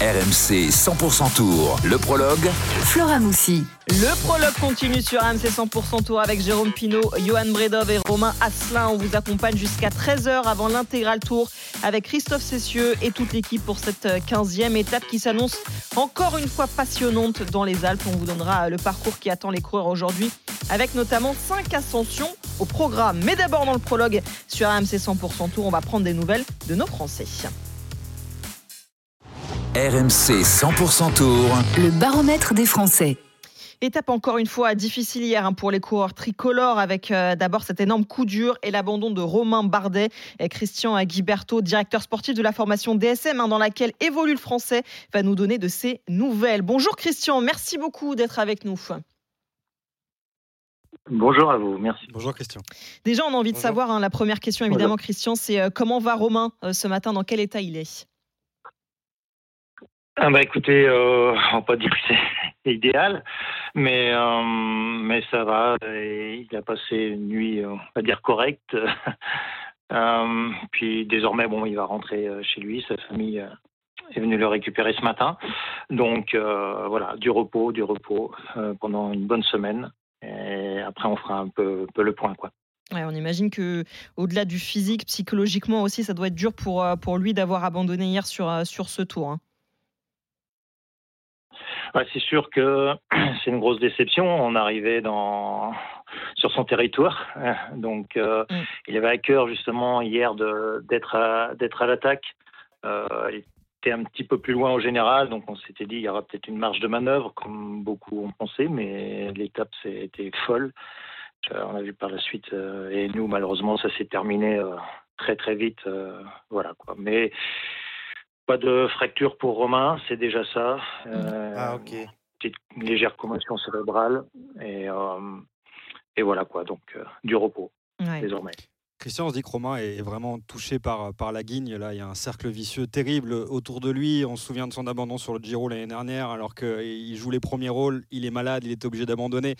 RMC 100% Tour, le prologue. Flora Moussi. Le prologue continue sur AMC 100% Tour avec Jérôme Pinault, Johan Bredov et Romain Asselin. On vous accompagne jusqu'à 13h avant l'intégral tour avec Christophe Cessieux et toute l'équipe pour cette 15e étape qui s'annonce encore une fois passionnante dans les Alpes. On vous donnera le parcours qui attend les coureurs aujourd'hui avec notamment 5 ascensions au programme. Mais d'abord dans le prologue sur AMC 100% Tour, on va prendre des nouvelles de nos Français. RMC 100% Tour. Le baromètre des Français. Étape encore une fois difficile hier hein, pour les coureurs tricolores avec euh, d'abord cet énorme coup dur et l'abandon de Romain Bardet et Christian Guiberto, directeur sportif de la formation DSM hein, dans laquelle évolue le français, va nous donner de ses nouvelles. Bonjour Christian, merci beaucoup d'être avec nous. Bonjour à vous, merci. Bonjour Christian. Déjà, on a envie de savoir, hein, la première question évidemment Christian, c'est euh, comment va Romain euh, ce matin, dans quel état il est? Ah bah écoutez, euh, on va pas dire que c'est idéal, mais euh, mais ça va. il a passé une nuit, on va dire correcte. euh, puis désormais, bon, il va rentrer euh, chez lui. Sa famille euh, est venue le récupérer ce matin. Donc euh, voilà, du repos, du repos pendant une bonne semaine. Et après, on fera un peu, peu le point, quoi. Ouais, on imagine que au-delà du physique, psychologiquement aussi, ça doit être dur pour pour lui d'avoir abandonné hier sur sur ce tour. Hein. Ouais, c'est sûr que c'est une grosse déception. On arrivait dans sur son territoire, donc euh, mm. il avait à cœur justement hier d'être à d'être à l'attaque. Euh, il était un petit peu plus loin au général, donc on s'était dit il y aura peut-être une marge de manœuvre, comme beaucoup ont pensé, mais l'étape c'était folle. Euh, on a vu par la suite, et nous malheureusement ça s'est terminé très très vite, voilà quoi. Mais pas de fracture pour Romain, c'est déjà ça. Euh, ah, ok. Petite légère commotion cérébrale. Et, euh, et voilà quoi, donc euh, du repos ouais. désormais. Christian, on se dit que Romain est vraiment touché par, par la guigne. Là, il y a un cercle vicieux terrible autour de lui. On se souvient de son abandon sur le Giro l'année dernière, alors qu'il joue les premiers rôles. Il est malade, il était obligé d'abandonner.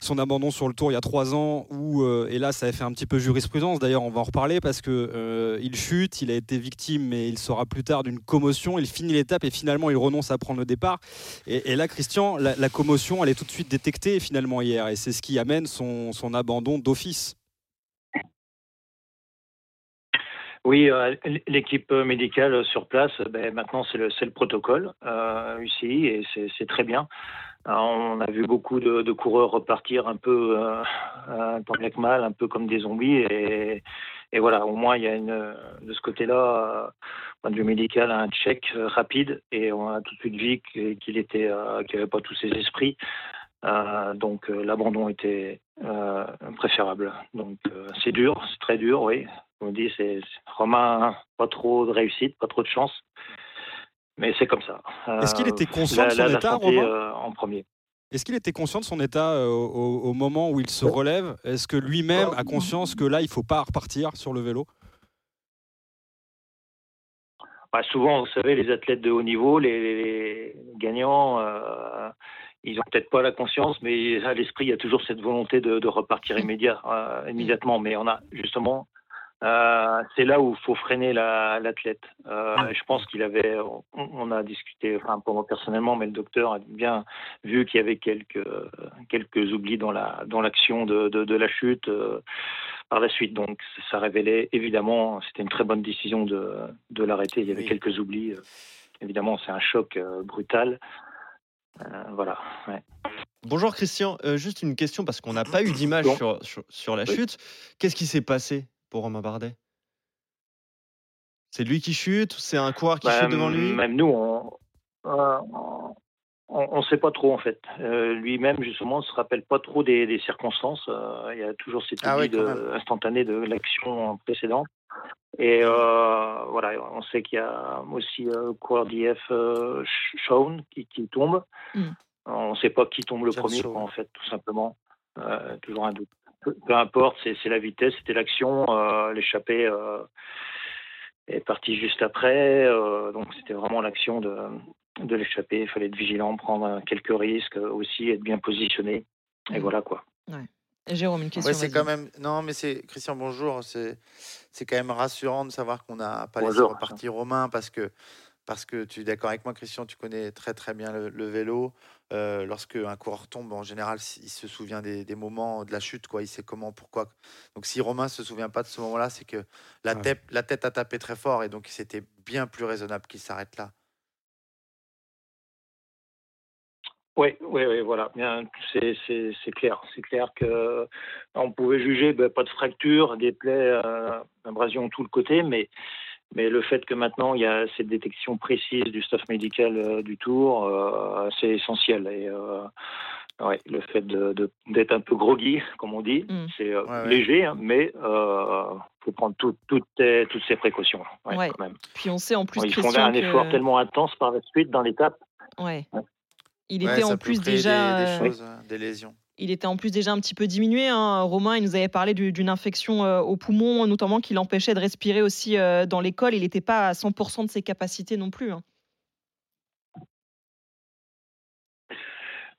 Son abandon sur le Tour il y a trois ans, où, euh, et là, ça a fait un petit peu jurisprudence. D'ailleurs, on va en reparler parce que euh, il chute, il a été victime, mais il sera plus tard d'une commotion. Il finit l'étape et finalement, il renonce à prendre le départ. Et, et là, Christian, la, la, commotion, elle est tout de suite détectée finalement hier, et c'est ce qui amène son, son abandon d'office. Oui, euh, l'équipe médicale sur place, ben, maintenant c'est le, le, protocole euh, ici et c'est très bien. Alors, on a vu beaucoup de, coureurs repartir un peu euh, tant que mal, un peu comme des zombies et, et voilà, au moins il y a une de ce côté-là, point de vue médical, un check rapide et on a tout de suite vu qu'il était, qu'il n'avait pas tous ses esprits. Euh, donc euh, l'abandon était euh, préférable. Donc c'est dur, c'est très dur, oui. On dit c'est Romain, pas trop de réussite, pas trop de chance, mais c'est comme ça. Est-ce qu'il était conscient la, de son la, état, la Romain en premier. Est-ce qu'il était conscient de son état au, au moment où il se relève? Est-ce que lui-même a conscience que là, il ne faut pas repartir sur le vélo? Bah, Souvent, vous savez, les athlètes de haut niveau, les, les gagnants, ils ont peut-être pas la conscience, mais à l'esprit, il y a toujours cette volonté de, de repartir immédiat, euh, immédiatement. Mais on a justement, euh, c'est là où il faut freiner l'athlète. La, euh, je pense qu'il avait, on, on, a discuté, enfin pour moi personnellement, mais le docteur a bien vu qu'il y avait quelques quelques oublis dans la dans l'action de, de, de, la chute par la suite. Donc ça révélait évidemment, c'était une très bonne décision de de l'arrêter. Il y avait oui. quelques oublis. évidemment, c'est un choc brutal. Euh, voilà. Ouais. Bonjour Christian, euh, juste une question parce qu'on n'a pas eu d'image bon. sur, sur, sur, la oui. chute. Qu'est-ce qui s'est passé pour Romain Bardet? C'est lui qui chute? C'est un coureur qui bah, chute devant lui? Même nous, on on ne sait pas trop en fait. Euh, Lui-même justement ne se rappelle pas trop des, des circonstances. il y a toujours cette ah idée instantanée de l'action précédente. Et euh, voilà, on sait qu'il y a aussi euh, coureur d'IF euh, Shawn qui, qui, tombe. Mm. On ne sait pas qui tombe le premier, en fait, tout simplement. Euh, toujours un doute. Peu, peu importe, c'est la vitesse, c'était l'action. Euh, l'échappée est partie juste après. donc c'était vraiment l'action de, de l'échappée. Il fallait être vigilant, prendre quelques risques aussi, être bien positionné. Et mm. voilà quoi. Ouais. Jérôme, une question. Ouais, c'est quand même. Non, mais c'est Christian. Bonjour. C'est c'est quand même rassurant de savoir qu'on n'a pas bonjour, laissé repartir Romain parce que parce que tu es d'accord avec moi, Christian, tu connais très très bien le, vélo. Euh, lorsque un coureur tombe, en général, il se souvient des, moments de la chute, quoi. Il sait comment, pourquoi. Donc, si Romain se souvient pas de ce moment-là, c'est que la, tête, la tête a tapé très fort et donc c'était bien plus raisonnable qu'il s'arrête là. Oui, oui, oui, voilà. C'est clair. C'est clair que on pouvait juger ben, pas de fracture, des plaies, euh, abrasion tout le côté, mais mais le fait que maintenant il y a cette détection précise du staff médical euh, du tour, euh, c'est essentiel. Et euh, ouais, le fait d'être de, un peu groggy, comme on dit, mm. c'est léger, hein, mais il faut prendre toutes toutes ces précautions. Ouais, Quand même. Puis on sait en plus. ils font un effort tellement intense par la suite dans l'étape. Ouais. Il était en plus déjà. Des, choses, des lésions. Il était en plus déjà un petit peu diminué. Hein. Romain, il nous avait parlé d'une infection euh, au poumon, notamment qui l'empêchait de respirer aussi euh, dans l'école. Il n'était pas à 100% de ses capacités non plus. Hein.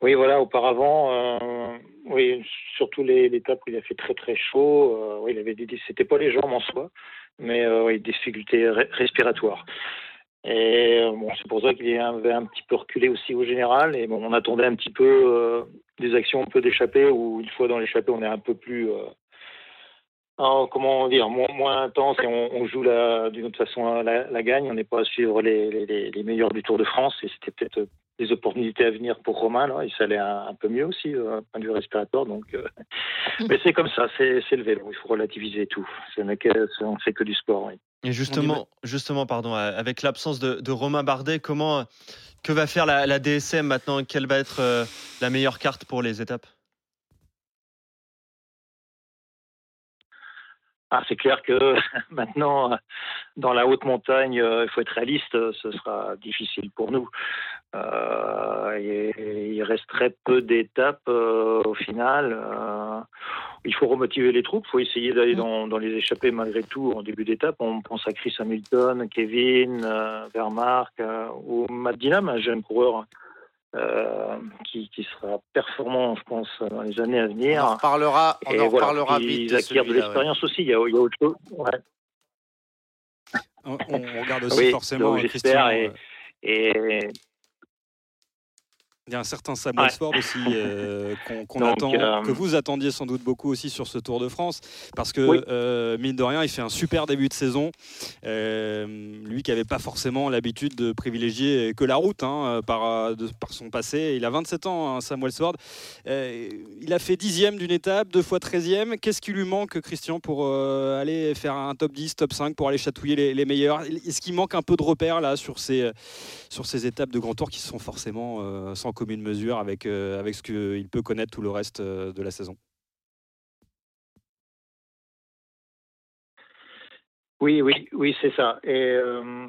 Oui, voilà, auparavant, euh, oui, surtout l'étape où il a fait très très chaud, oui, il avait dit c'était pas les jambes en soi, mais oui, des difficultés respiratoires. Et euh, bon, c'est pour ça qu'il avait un petit peu reculé aussi au général. Et bon, on attendait un petit peu euh, des actions un peu d'échappée, où une fois dans l'échappée, on est un peu plus, euh, comment dire, moins, moins intense et on, joue d'une autre façon la, la gagne. On n'est pas à suivre les, les, meilleurs du Tour de France. Et c'était peut-être des opportunités à venir pour Romain. Là. Il s'allait un, un, peu mieux aussi, euh, point de vue respiratoire. Donc, mais c'est comme ça, c'est le vélo. Il faut relativiser tout. Ce n'est que, on ne fait que du sport. Oui. Et justement, justement pardon, avec l'absence de, Romain Bardet, comment, que va faire la, DSM maintenant? Quelle va être euh, la meilleure carte pour les étapes? Ah, c'est clair que maintenant, dans la haute montagne, euh, il faut être réaliste, ce sera difficile pour nous. Euh, il reste très peu d'étapes au final il faut remotiver les troupes, il faut essayer d'aller mm. dans, les échappées malgré tout en début d'étape. On pense à Chris Hamilton, Kevin, euh, euh ou Matt Dynam, un jeune coureur euh, qui, sera performant, je pense, dans les années à venir. On en reparlera, on en reparlera vite. Ils acquièrent de l'expérience aussi, il y, a, autre chose. On, regarde aussi forcément Christian. Et, euh, et, il y a un certain Samuel ouais. aussi euh, qu'on attend, euh, que vous attendiez sans doute beaucoup aussi sur ce Tour de France, parce que euh, mine de rien, il fait un super début de saison. lui qui n'avait pas forcément l'habitude de privilégier que la route hein, par, par son passé. Il a 27 ans, hein, Samuel Sword. il a fait dixième d'une étape, deux fois 13e. Qu'est-ce qui lui manque, Christian, pour aller faire un top 10, top 5, pour aller chatouiller les, les meilleurs? Est-ce qu'il manque un peu de repères là sur ces, sur ces étapes de grand tour qui sont forcément sans commune mesure avec, euh, avec ce qu'il peut connaître tout le reste euh, de la saison. Oui, oui, oui, c'est ça. Et euh,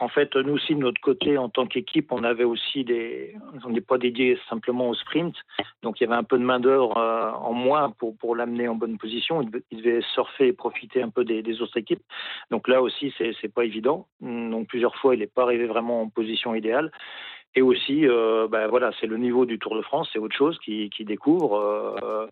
en fait, nous aussi, de notre côté, en tant qu'équipe, on avait aussi des. On n'est pas dédié simplement au sprint. Donc, il y avait un peu de main-d'œuvre en moins pour, pour l'amener en bonne position. Il devait, surfer et profiter un peu des, autres équipes. Donc, là aussi, c'est pas évident. Donc, plusieurs fois, il n'est pas arrivé vraiment en position idéale. Et aussi, euh, ben voilà, c'est le niveau du Tour de France, c'est autre chose qui, qui découvre. Euh,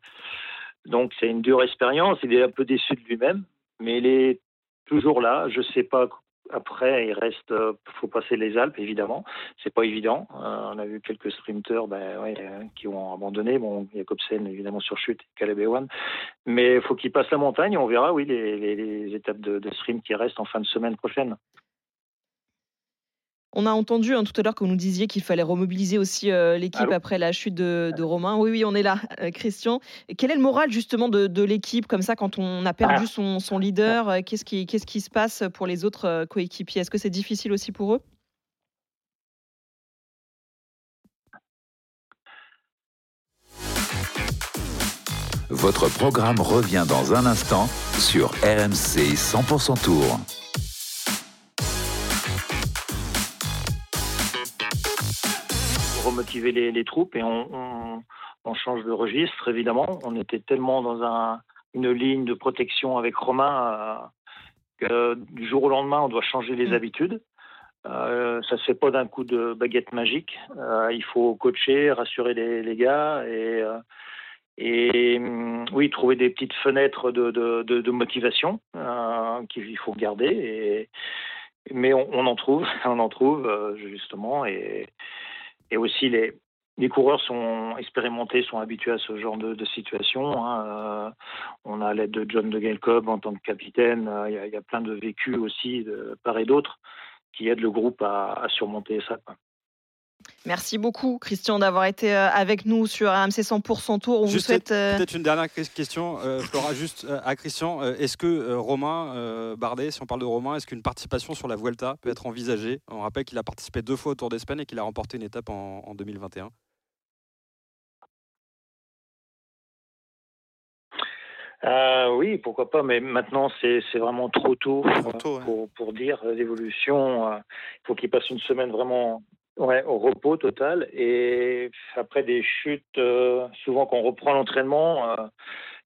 donc c'est une dure expérience. Il est un peu déçu de lui-même, mais il est toujours là. Je sais pas. Après, il reste, euh, faut passer les Alpes évidemment. C'est pas évident. on a vu quelques sprinteurs, ben, ouais, qui ont abandonné. Bon, Jacobsen évidemment sur chute, Caleb Ewan. Mais faut qu'il passe la montagne. On verra, oui, les, étapes de, de sprint qui restent en fin de semaine prochaine. On a entendu hein, tout à l'heure que vous nous disiez qu'il fallait remobiliser aussi euh, l'équipe après la chute de, Romain. Oui, oui, on est là, euh, Christian. quel est le moral justement de, l'équipe comme ça quand on a perdu ah. son, leader euh, Qu'est-ce qui, qu'est-ce qui se passe pour les autres coéquipiers? Est-ce que c'est difficile aussi pour eux? Votre programme revient dans un instant sur RMC 100% Tour. Remotiver les, troupes et on, change de registre, évidemment. On était tellement dans un, une ligne de protection avec Romain euh, que du jour au lendemain, on doit changer les mm. habitudes. Euh, ça se fait pas d'un coup de baguette magique. Euh, il faut coacher, rassurer les, gars et, et mm, oui, trouver des petites fenêtres de, de, de, de motivation qu'il faut garder. Et, mais on, on en trouve, on en trouve justement, et, et aussi les, les coureurs sont expérimentés, sont habitués à ce genre de, de situation. hein. Euh, on a l'aide de John de Gelcob en tant que capitaine. Euh, Il y, a, plein de vécus aussi, de part et d'autre, qui aident le groupe à, à surmonter ça. Merci beaucoup, Christian, d'avoir été euh, avec nous sur RMC 100% Tour. On vous souhaite. euh, Peut-être une dernière que- question, euh, Flora, juste à Christian. Est-ce que euh, Romain euh, Bardet, si on parle de Romain, est-ce qu'une participation sur la Vuelta peut être envisagée? On rappelle qu'il a participé deux fois au Tour d'Espagne et qu'il a remporté une étape en, en 2021. Euh, oui, pourquoi pas, mais maintenant c'est vraiment trop tôt, Trop euh, tôt, ouais. pour, pour dire l'évolution. euh, Il faut qu'il passe une semaine vraiment ouais, au repos total. Et après des chutes, euh, souvent quand on reprend l'entraînement, euh,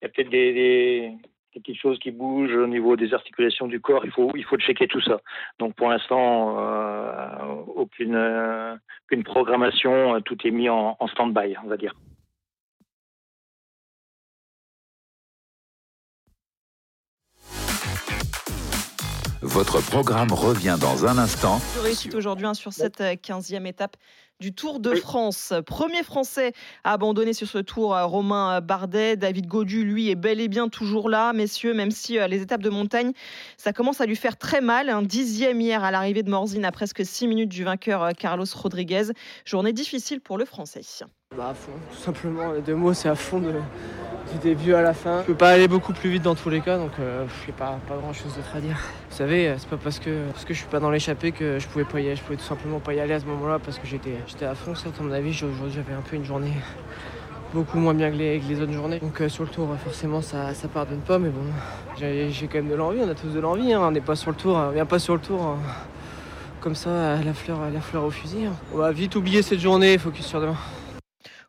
il y a peut-être des, petites choses qui bougent au niveau des articulations du corps. Il faut, il faut checker tout ça. Donc pour l'instant, euh, aucune, aucune programmation, tout est mis en, en stand-by, on va dire. Votre programme revient dans un instant. de réussite aujourd'hui hein, sur cette euh, 15e étape du Tour de France. Premier Français à abandonner sur ce tour, euh, Romain Bardet. David Godu, lui, est bel et bien toujours là, messieurs, même si euh, les étapes de montagne, ça commence à lui faire très mal. Un dixième hier à l'arrivée de Morzine à presque 6 minutes du vainqueur euh, Carlos Rodriguez. Journée difficile pour le Français. Bah à fond, tout simplement, les deux mots c'est à fond de, du début à la fin. Je peux pas aller beaucoup plus vite dans tous les cas, donc euh, j'ai pas, pas grand chose d'autre à dire. Vous savez, euh, c'est pas parce que, parce que je suis pas dans l'échappée que je pouvais pas y aller, je pouvais tout simplement pas y aller à ce moment-là parce que j'étais, j'étais à fond, certes à mon avis, aujourd'hui j'avais un peu une journée beaucoup moins bien que les, que les autres journées. Donc euh, sur le tour, forcément ça, ça pardonne pas, mais bon, j'ai, j'ai quand même de l'envie, on a tous de l'envie, hein. on n'est pas sur le tour, on vient pas sur le tour. hein. Comme ça, la fleur, la fleur au fusil. hein. On va vite oublier cette journée, focus sur demain.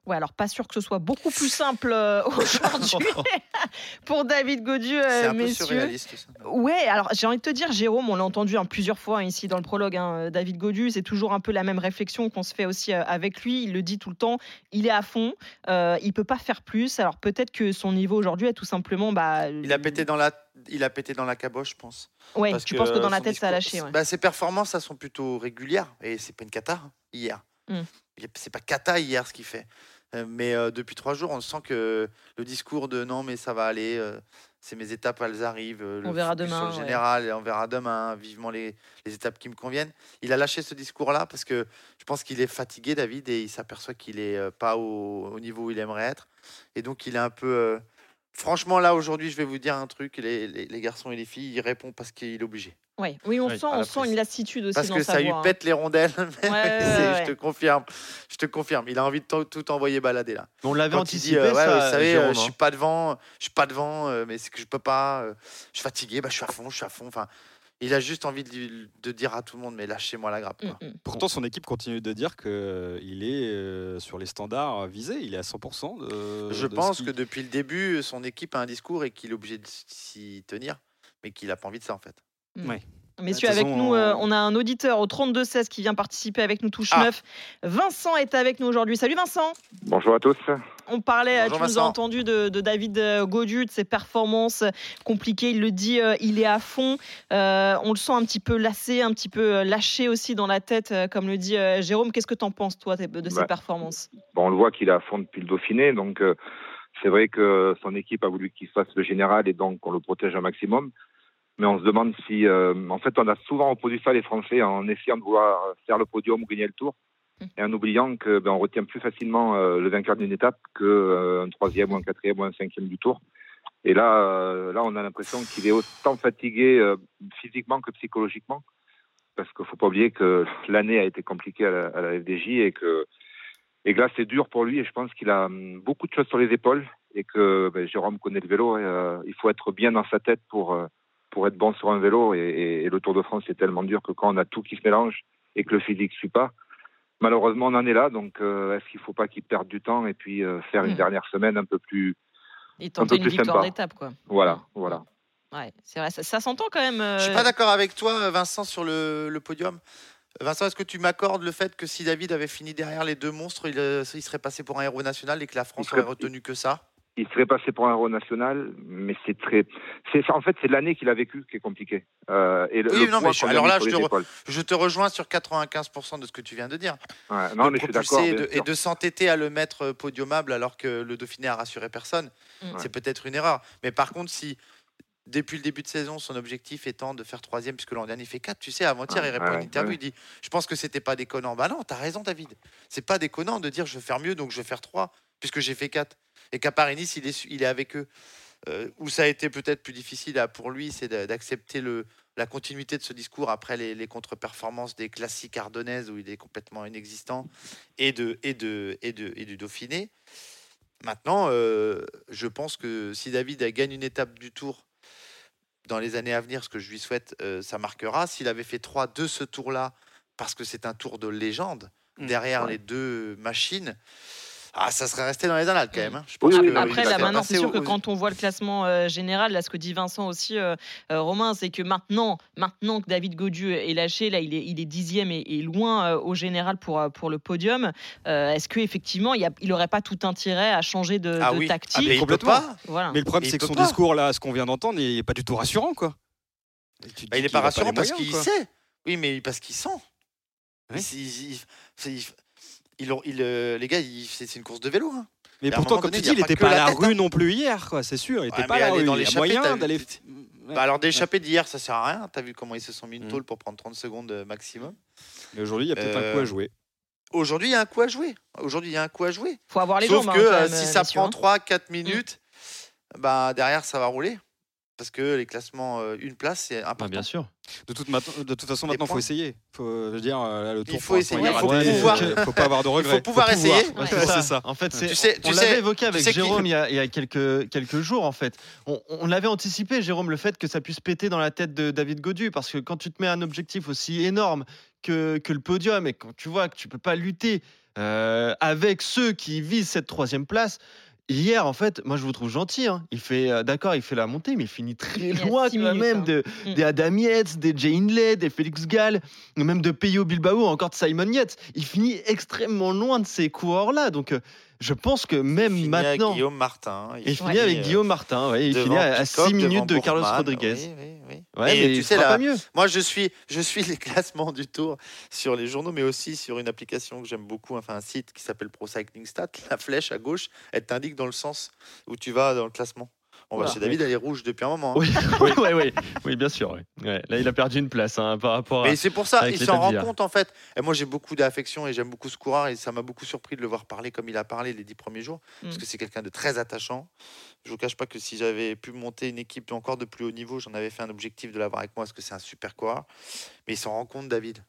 Ouais, alors pas sûr que ce soit beaucoup plus simple euh, aujourd'hui pour David Godu, euh, C'est un peu messieurs. surréaliste ça. Ouais, alors j'ai envie de te dire, Jérôme, on l'a entendu hein, plusieurs fois ici dans le prologue, hein, David Godu, c'est toujours un peu la même réflexion qu'on se fait aussi euh, avec lui. Il le dit tout le temps, il est à fond, euh, il peut pas faire plus. Alors peut-être que son niveau aujourd'hui est tout simplement. Bah, Il a pété dans la, il a pété dans la caboche, je pense. Ouais, Parce tu penses que dans la tête ça a lâché. ouais. bah, ses performances, elles sont plutôt régulières. Et c'est pas une cata hein, hier. Mm. C'est pas cata hier ce qu'il fait. Euh, mais euh, depuis trois jours, on sent que le discours de non, mais ça va aller, euh, c'est mes étapes, elles arrivent. euh, On le verra demain, Sur le général, et on verra demain, vivement les, les étapes qui me conviennent. Il a lâché ce discours-là parce que je pense qu'il est fatigué, David, et il s'aperçoit qu'il est euh, pas au, au niveau où il aimerait être. Et donc, il est un peu. Euh, Franchement, là, aujourd'hui, je vais vous dire un truc. Les, les- les garçons et les filles, il répond parce qu'il est obligé. Ouais. Oui, on sent, on sent une lassitude aussi Parce dans que sa ça voix, lui hein. pète les rondelles. ouais, C'est- ouais. Je te confirme. Je te confirme. Il a envie de tout, tout envoyer balader là. On l'avait anticipé, dit, euh, ouais, ça, vous savez, euh, Jérôme, je suis hein. pas devant, je suis pas devant, euh, mais c'est que je peux pas. euh, je suis fatigué, bah, je suis à fond, je suis à fond. Enfin, il a juste envie de, de dire à tout le monde, mais lâchez-moi la grappe. quoi. Mm, mm. Pourtant, son équipe continue de dire qu'il est euh, sur les standards visés, il est à 100%. De, Je de pense que depuis le début, son équipe a un discours et qu'il est obligé de s'y tenir, mais qu'il a pas envie de ça en fait. Messieurs, De toute avec nous, euh, on- a un auditeur au 32-16 qui vient participer avec nous, touche Ah. 9. Vincent est avec nous aujourd'hui. Salut Vincent Bonjour à tous. On parlait, Bonjour tu nous as entendu de, de David euh, Godu, de ses performances compliquées. Il le dit, euh, il est à fond. Euh, on le sent un petit peu lassé, un petit peu lâché aussi dans la tête, comme le dit euh, Jérôme. Qu'est-ce que tu en penses, toi, de ses Bah, performances? Bon, on le voit qu'il est à fond depuis le Dauphiné, donc euh, c'est vrai que son équipe a voulu qu'il fasse le général et donc on le protège un maximum. Mais on se demande si, euh, en fait, on a souvent opposé ça les Français en essayant de vouloir faire le podium ou gagner le Tour, et en oubliant que ben, on retient plus facilement euh, le vainqueur d'une étape que euh, un troisième ou un quatrième ou un cinquième du Tour. Et là, euh, là, on a l'impression qu'il est autant fatigué euh, physiquement que psychologiquement, parce qu'il faut pas oublier que l'année a été compliquée à la, à la FDJ et que et que là, c'est dur pour lui et je pense qu'il a hum, beaucoup de choses sur les épaules et que ben, Jérôme connaît le vélo. Et, euh, il faut être bien dans sa tête pour, euh, pour être bon sur un vélo. Et, et- et le Tour de France, c'est tellement dur que quand on a tout qui se mélange et que le physique ne suit pas, malheureusement, on en est là. Donc, euh, est-ce qu'il ne faut pas qu'il perde du temps et puis euh, faire une Mm. dernière semaine un peu plus. Et peu tenter une plus victoire sympa. d'étape, quoi. Voilà, voilà. Ouais, c'est vrai, ça, ça s'entend quand même. euh, Je suis pas d'accord avec toi, Vincent, sur le, le podium. Vincent, est-ce que tu m'accordes le fait que si David avait fini derrière les deux monstres, il, il serait passé pour un héros national et que la France serait- aurait retenu que ça? Il serait passé pour un héros national, mais c'est très, c'est en fait c'est l'année qu'il a vécu qui est compliqué. Euh, et le, oui, non, mais alors là, je te, je te, rejoins sur 95% de ce que tu viens de dire. Ouais, non, mais je suis d'accord. Et de, s'entêter à le mettre euh, podiumable alors que le Dauphiné a rassuré personne, mm. c'est peut-être une erreur. Mais par contre, si depuis le début de saison, son objectif étant de faire troisième, puisque l'an dernier il fait 4. Tu sais, avant-hier, il répond à une interview, il dit Je pense que c'était pas déconnant. Bah non, t'as raison, David. C'est pas déconnant de dire Je vais faire mieux, donc je vais faire 3, puisque j'ai fait 4 et qu'à Paris-Nice, il est, il est avec eux. Euh, où ça a été peut-être plus difficile pour lui, c'est d'accepter la continuité de ce discours après les, contre-performances des classiques ardennaises où il est complètement inexistant et, de, et, de, et, de, et du Dauphiné. Maintenant, euh, je pense que si David gagne une étape du tour dans les années à venir, ce que je lui souhaite, euh, ça marquera. S'il avait fait trois de ce tour-là, parce que c'est un tour de légende, mmh, derrière les deux machines, ah, ça serait resté dans les annales quand même. Hein. Je pense Après, là, maintenant, c'est sûr que quand on voit le classement euh, général, là, ce que dit Vincent aussi, euh, euh, Romain, c'est que maintenant, maintenant que David Godu est lâché, là, il est, il est dixième et, loin au général pour, pour le podium. Est-ce qu'effectivement, il n'aurait pas tout intérêt à changer de, ah tactique? Ah, mais, pas. Voilà. mais le problème, c'est que son discours, là, ce qu'on vient d'entendre, il n'est pas du tout rassurant. quoi. Bah, il n'est pas rassurant parce qu'il sait. Oui, mais parce qu'il sent. il, ils il, euh, les gars, c'est une course de vélo. Hein. Mais pourtant, comme tu dis, il n'était pas, à la rue hein. non plus hier, quoi. C'est sûr. Il n'était pas à la rue. Dans les moyen d'aller. Bah alors d'échapper d'hier, ça sert à rien. T'as vu comment ils se sont mis une mm. tôle pour prendre 30 secondes euh, maximum. Mais aujourd'hui, il y a peut-être un coup à euh, jouer. Aujourd'hui, il y a un coup à jouer. Aujourd'hui, il y a un coup à jouer. Faut avoir les Sauf jambes. que hein, si ça prend 3-4 minutes, bah derrière, ça va rouler parce que les classements, euh, une place, c'est ah, important. bien sûr. De toute, de toute façon, maintenant, il faut essayer. Faut, je dire, euh, le tour il faut essayer. Il faut, pouvoir. faut pas avoir de regrets. Il faut pouvoir essayer. c'est ça. En fait, tu sais, on l'avait évoqué avec Jérôme il y, a, il y, a, quelques, quelques jours. En fait, on, on avait anticipé, Jérôme, le fait que ça puisse péter dans la tête de David Godu, parce que quand tu te mets un objectif aussi énorme que, que le podium et quand tu vois que tu peux pas lutter euh, avec ceux qui visent cette troisième place Hier, en fait, moi je vous trouve gentil. Hein. Il fait, euh, d'accord, il fait la montée, mais il finit très loin quand même hein. de, mm. des Adam Yates, des Jay Hindley, des Félix Gall, même de Peyo Bilbao, encore de Simon Yates. Il finit extrêmement loin de ces coureurs-là. Donc, euh, je pense que même il maintenant. Guillaume Martin. Il, finit avec euh, Guillaume Martin. il finit à 6 minutes de Carlos Rodriguez. Oui, oui, oui. mais tu sais, là, pas mieux. Moi, je suis, je suis les classements du Tour sur les journaux, mais aussi sur une application que j'aime beaucoup, enfin un site qui s'appelle Pro Cycling Stat. La flèche à gauche, elle t'indique dans le sens où tu vas dans le classement. On va chez David, elle est rouge depuis un moment. Hein. Oui, oui, oui, oui, bien sûr. Là, il a perdu une place hein, par rapport à. Mais c'est pour ça, il s'en rend compte en fait. Et moi, j'ai beaucoup d'affection et j'aime beaucoup ce coureur et ça m'a beaucoup surpris de le voir parler comme il a parlé les dix premiers jours, parce mm. que c'est quelqu'un de très attachant. Je vous cache pas que si j'avais pu monter une équipe encore de plus haut niveau, j'en avais fait un objectif de l'avoir avec moi, parce que c'est un super coureur. Mais il s'en rend compte, David.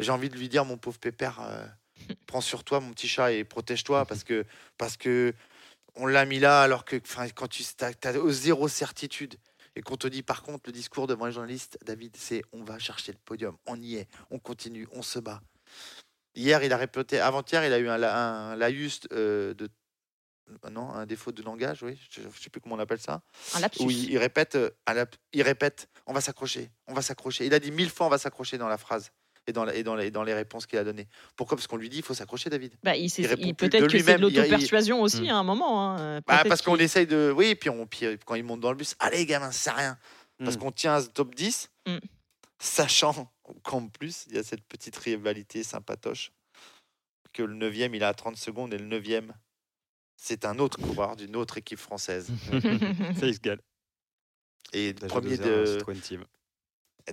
J'ai envie de lui dire, mon pauvre pépère. Euh, prends sur toi mon petit chat et protège-toi parce que parce que on l'a mis là alors que quand tu as, zéro certitude et qu'on te dit par contre le discours devant les journalistes, David, c'est on va chercher le podium, on y est, on continue, on se bat. Hier, il a répété, avant-hier, il a eu un, un laïus euh, de non, un défaut de langage, oui, je ne sais plus comment on appelle ça. Un lapsus. Où il, répète, euh, il répète, on va s'accrocher, on va s'accrocher. Il a dit mille fois, on va s'accrocher dans la phrase et dans, et dans, les, dans les réponses qu'il a données. Pourquoi? Parce qu'on lui dit il faut s'accrocher, David. Bah, il, il peut-être que c'est de l'auto-persuasion aussi hmm. à un moment. Hein. Bah, parce qu'on essaye de. Oui, puis, on, puis quand il monte dans le bus, allez, gamin, c'est rien. Parce hmm. qu'on tient à ce top 10, hmm. sachant qu'en plus, il y a cette petite rivalité sympatoche que le 9e, il a 30 secondes et le 9e, c'est un autre coureur d'une autre équipe française. Félix Gall. Et le premier de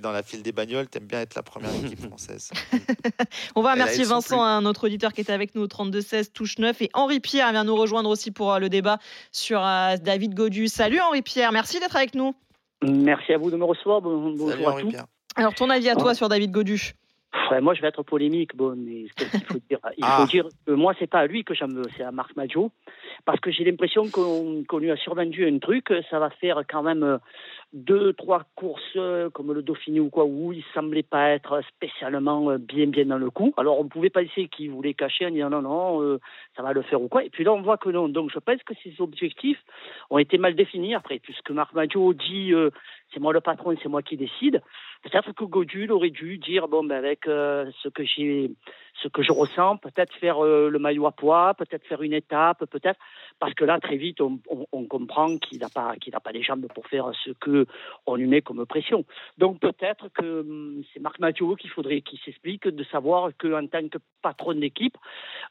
dans la file des bagnoles, t'aimes bien être la première équipe française. On va remercier Vincent, un autre auditeur qui était avec nous au 32-16, touche 9. Et Henri Pierre vient nous rejoindre aussi pour euh, le débat sur euh, David Godu. Salut Henri Pierre, merci d'être avec nous. Merci à vous de me recevoir. bonjour à tous. Alors, ton avis à toi sur David Godu? Moi, je vais être polémique, bon, mais ce qu'il faut dire Il faut ah. dire que moi, c'est pas à lui que j'en veux, c'est à Marc Maggio, parce que j'ai l'impression qu'on lui a survendu un truc. Ça va faire quand même euh, deux, trois courses euh, comme le Dauphiné ou quoi, où il semblait pas être spécialement euh, bien, bien dans le coup. Alors, on pouvait penser qu'il voulait cacher en disant non, non, ça va le faire ou quoi. Et puis là, on voit que non. Donc, je pense que ces objectifs ont été mal définis. Après, puisque Marc Maggio dit c'est moi le patron, c'est moi qui décide. Peut-être que Godul aurait dû dire bon, ben avec euh, ce que j'ai ce que je ressens, peut-être faire euh, le maillot à poids, peut-être faire une étape, peut-être, parce que là, très vite, on, comprend qu'il n'a pas, qu'il n'a pas les jambes pour faire ce que on lui met comme pression. Donc peut-être que hum, c'est Marc Mathieu qu'il faudrait qu'il s'explique de savoir qu'en tant que patron d'équipe,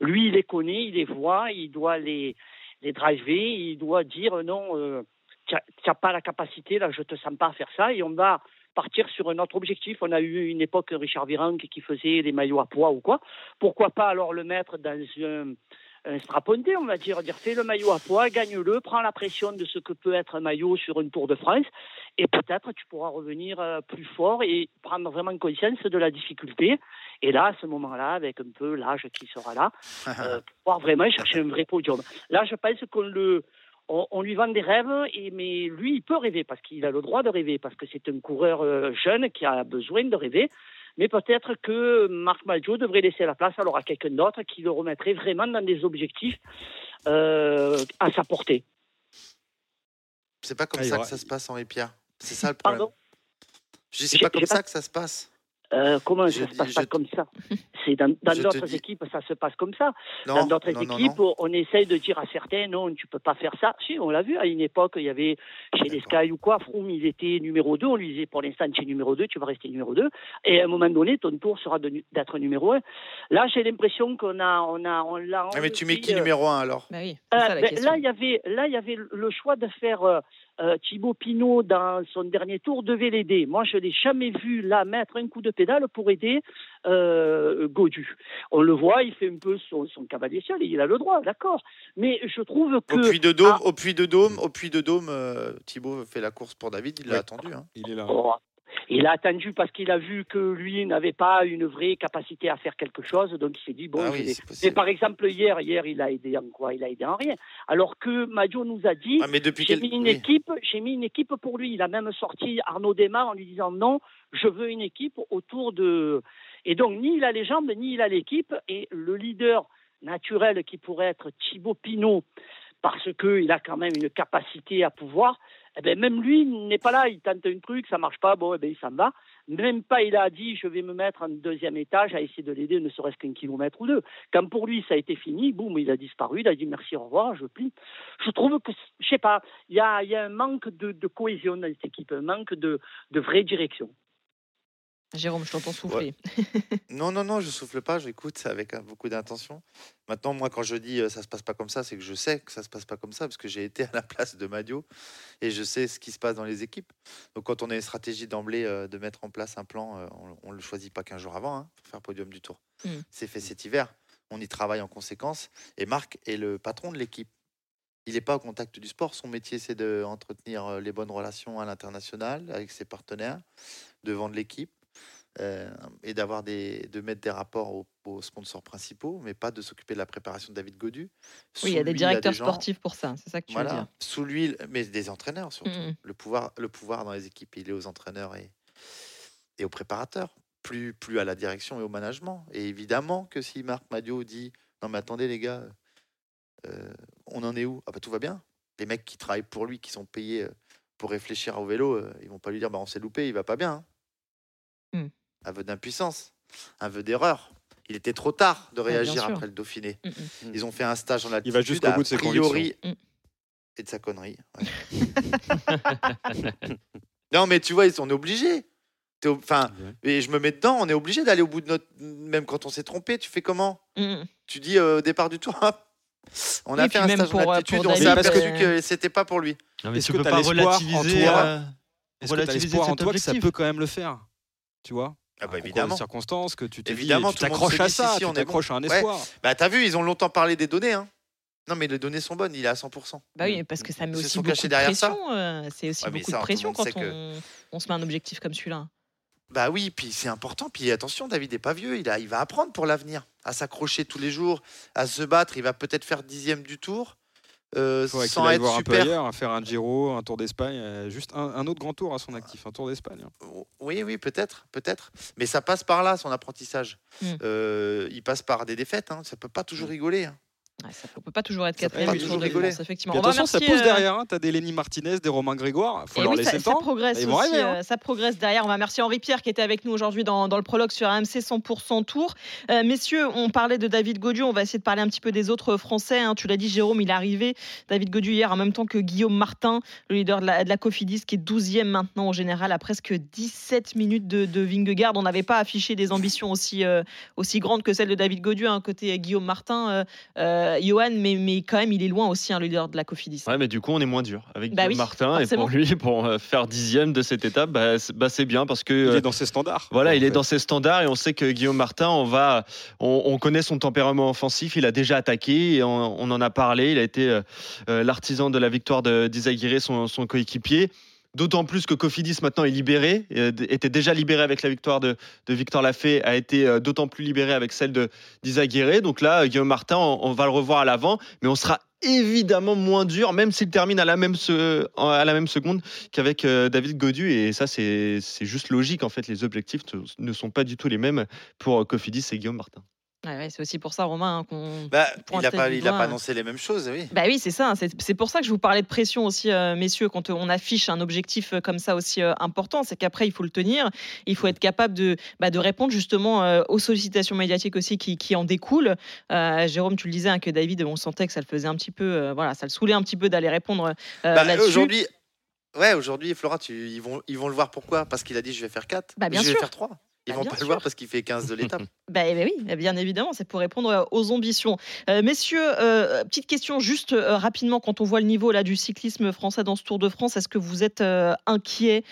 lui, il les connaît, il les voit, il doit les les driver, il doit dire non, euh, tu n'as pas la capacité, là, je te sens pas à faire ça, et on va partir sur un autre objectif. On a eu une époque Richard Virenque qui faisait des maillots à poids ou quoi. Pourquoi pas alors le mettre dans un, un straponté, on va dire, dire fais le maillot à poids, gagne-le, prends la pression de ce que peut être un maillot sur une Tour de France, et peut-être tu pourras revenir euh, plus fort et prendre vraiment conscience de la difficulté. Et là, à ce moment-là, avec un peu l'âge qui sera là, euh, pouvoir vraiment chercher un vrai podium. Là, je pense qu'on le on, lui vend des rêves, et, mais lui, il peut rêver parce qu'il a le droit de rêver, parce que c'est un coureur euh, jeune qui a besoin de rêver. Mais peut-être que Marc Maggio devrait laisser la place alors à quelqu'un d'autre qui le remettrait vraiment dans des objectifs euh, à sa portée. C'est pas comme ah, ça que ça se passe, Henri Pierre. C'est ça le problème. Pardon Je dis, c'est pas comme ça que ça se passe. Euh, comment ça se passe pas comme ça C'est dans d'autres équipes, ça se passe comme ça. dans d'autres équipes, on essaye de dire à certains non, tu peux pas faire ça. Si, on l'a vu à une époque, il y avait chez les Sky ou quoi, Froome, il était numéro 2, on lui disait pour l'instant tu es numéro 2, tu vas rester numéro 2 et à un moment donné, ton tour sera d'être numéro 1. Là, j'ai l'impression qu'on a on a on l'a ah, Mais tu mets qui euh, numéro 1 alors? Bah oui, euh, ben, Là, il y avait là il y avait le choix de faire euh, Thibaut Pinot, dans son dernier tour, devait l'aider. Moi, je ne l'ai jamais vu là mettre un coup de pédale pour aider euh, Godu. On le voit, il fait un peu son, cavalier seul, et il a le droit, d'accord. Mais je trouve que... Au puits de Dôme, au puits de Dôme, au puits de Dôme euh, Thibaut fait la course pour David, il l'a attendu. Hein. Il est là. Oh, il a attendu parce qu'il a vu que lui n'avait pas une vraie capacité à faire quelque chose, donc il s'est dit bon. Ah mais par exemple hier, hier il a aidé en quoi? Il a aidé en rien. Alors que Madio nous a dit, ah, j'ai mis une équipe, j'ai mis une équipe pour lui. Il a même sorti Arnaud Desmar en lui disant non, je veux une équipe autour de. Et donc ni il a les jambes, ni il a l'équipe, et le leader naturel qui pourrait être Thibaut Pinot parce qu'il a quand même une capacité à pouvoir, eh ben même lui n'est pas là, il tente un truc, ça marche pas, bon, eh ben il s'en va. Même pas, il a dit, je vais me mettre en deuxième étage à essayer de l'aider, ne serait-ce qu'un kilomètre ou deux. Quand pour lui, ça a été fini, boum, il a disparu, il a dit merci, au revoir, je plie. Je trouve que, je sais pas, il y a, un manque de, cohésion dans cette équipe, un manque de, de vraie direction. Jérôme, je t'entends souffler. non, non, non, je souffle pas, j'écoute avec beaucoup d'intention. Maintenant, moi, quand je dis euh, ça se passe pas comme ça, c'est que je sais que ça se passe pas comme ça, parce que j'ai été à la place de Madio et je sais ce qui se passe dans les équipes. Donc, quand on a une stratégie d'emblée euh, de mettre en place un plan, euh, on, ne le choisit pas qu'un jour avant hein, pour faire podium du tour. Mm. C'est fait cet hiver. On y travaille en conséquence. Et Marc est le patron de l'équipe. Il n'est pas au contact du sport. Son métier, c'est d'entretenir les bonnes relations à l'international avec ses partenaires, de vendre l'équipe, euh, et d'avoir des, de mettre des rapports aux, sponsors principaux, mais pas de s'occuper de la préparation de David Godu. Oui, il y a des directeurs sportifs pour ça, c'est ça que tu veux dire. Sous lui, mais des entraîneurs surtout. Mmh. Le, pouvoir, le pouvoir dans les équipes, il est aux entraîneurs et, et aux préparateurs, plus, plus à la direction et au management. Et évidemment que si Marc Madio dit Non, mais attendez, les gars, euh, on en est où? Ah, bah tout va bien. Les mecs qui travaillent pour lui, qui sont payés euh, pour réfléchir au vélo, ils vont pas lui dire bah, On s'est loupé, il va pas bien. Hein. Mmh un vœu d'impuissance, un vœu d'erreur. Il était trop tard de réagir après le Dauphiné. Mm, mm. Ils ont fait un stage en altitude. Il va jusqu'au bout de ses priori, mm. et de sa connerie. non, mais tu vois, ils sont obligés. Enfin, et je me mets dedans. On est obligé d'aller au bout de notre. Même quand on s'est trompé, tu fais comment Tu dis euh, au départ du tour. on a fait un stage en euh, altitude. on s'est aperçu que c'était pas pour lui. Est-ce que tu as relativiser en toi, euh, est-ce en toi que ça peut quand même le faire Tu vois? Ah bah évidemment. circonstances que tu t'accroches à ça, tu t'accroches à un espoir. Bah t'as vu, ils ont longtemps parlé des données. Hein. Non mais les données sont bonnes, il est à 100%. Bah oui, parce que ça met aussi beaucoup de pression. Euh, c'est aussi beaucoup de pression quand on, se met un objectif comme celui-là. Bah oui, puis c'est important. Puis attention, David n'est pas vieux, il, a, il va apprendre pour l'avenir, à s'accrocher tous les jours, à se battre. Il va peut-être faire dixième du tour. Euh, sans être voir super. un peu ailleurs, à faire un Giro, un Tour d'Espagne, euh, juste un, autre grand tour à son actif, un Tour d'Espagne. Hein. Oui, oui, peut-être, peut-être. Mais ça passe par là, son apprentissage. Mm. Euh, il passe par des défaites. Hein. Ça peut pas toujours mm. rigoler. Hein. On peut pas toujours être quatrième du Tour de France, effectivement. attention, ça pousse derrière. Hein. Tu as des Lenny Martinez, des Romain Grégoire. Il faut leur laisser le temps. Progresse aussi, hein. ça progresse derrière. On va remercier Henri Pierre qui était avec nous aujourd'hui dans, dans, le prologue sur AMC 100% Tour. messieurs, on parlait de David Gaudu. On va essayer de parler un petit peu des autres Français. Hein. Tu l'as dit, Jérôme, il est arrivé. David Gaudu hier en même temps que Guillaume Martin, le leader de la, de la Cofidis, qui est 12e maintenant au général à presque 17 minutes de, de Vingegaard. On n'avait pas affiché des ambitions aussi, aussi grandes que celles de David Gaudu, hein, côté Guillaume Martin. Euh, Johan, mais, mais quand même, il est loin aussi, un hein, le leader de la Cofidis. Ouais, mais du coup, on est moins dur avec bah Martin. Et pour lui, pour euh, faire dixième de cette étape, bah, bah, c'est bien parce que. Il est euh, dans ses standards. Voilà, il est dans ses standards et on sait que Guillaume Martin, on, va, on, connaît son tempérament offensif. Il a déjà attaqué et on, en a parlé. Il a été l'artisan de la victoire d'Isaguirre, son, son coéquipier. D'autant plus que Cofidis maintenant est libéré, était déjà libéré avec la victoire de, Victor Lafay, a été euh, d'autant plus libéré avec celle de d'Isaguirre. Donc là, Guillaume Martin, on, va le revoir à l'avant, mais on sera évidemment moins dur, même s'il termine à la même, seconde qu'avec euh, David Godu. Et ça, c'est juste logique. En fait, les objectifs ne sont pas du tout les mêmes pour Cofidis et Guillaume Martin c'est aussi pour ça, Romain, hein, qu'on. Bah, il n'a pas, pas, annoncé les mêmes choses, oui. Bah oui, c'est ça. Hein, c'est pour ça que je vous parlais de pression aussi, euh, messieurs, quand on affiche un objectif euh, comme ça aussi euh, important, c'est qu'après, il faut le tenir. Il faut être capable de, bah, de répondre justement aux sollicitations médiatiques aussi qui, qui en découlent. Jérôme, tu le disais, hein, que David, on sentait que ça le faisait un petit peu, voilà, ça le saoulait un petit peu d'aller répondre bah. Aujourd'hui. Ouais, aujourd'hui, Flora, tu, ils, vont, ils vont le voir pourquoi? Parce qu'il a dit je vais faire 4, bah, bien je vais faire 3. Ils bah, vont pas le voir parce qu'il fait 15 de l'étape. bah, oui, bien évidemment, c'est pour répondre euh, aux ambitions. Euh, messieurs, euh, petite question juste rapidement, quand on voit le niveau là du cyclisme français dans ce Tour de France, est-ce que vous êtes inquiet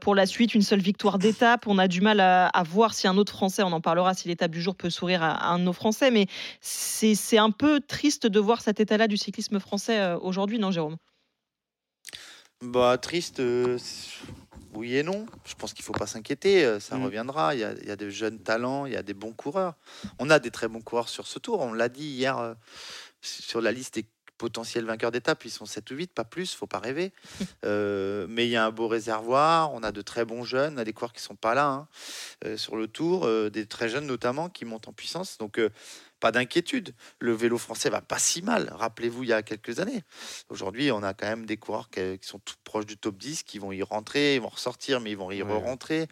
pour la suite Une seule victoire d'étape, on a du mal à, voir si un autre Français, on en parlera si l'étape du jour peut sourire à, un de nos Français, mais c'est un peu triste de voir cet état-là du cyclisme français aujourd'hui, non Jérôme? Bah triste oui et non. Je pense qu'il ne faut pas s'inquiéter. Euh, ça mm. reviendra. Il y, a, il de jeunes talents, il y a des bons coureurs. On a des très bons coureurs sur ce tour. On l'a dit hier euh, sur la liste des potentiels vainqueurs d'étape. Ils sont 7 ou 8, pas plus. faut pas rêver. Euh, mais il y a un beau réservoir. On a de très bons jeunes. On a des coureurs qui sont pas là hein, sur le tour. des très jeunes notamment qui montent en puissance. Donc pas d'inquiétude. Le vélo français va pas si mal. Rappelez-vous, il y a quelques années. Aujourd'hui, on a quand même des coureurs qui, sont tout proches du top 10, qui vont y rentrer, ils vont ressortir, mais ils vont y re-rentrer.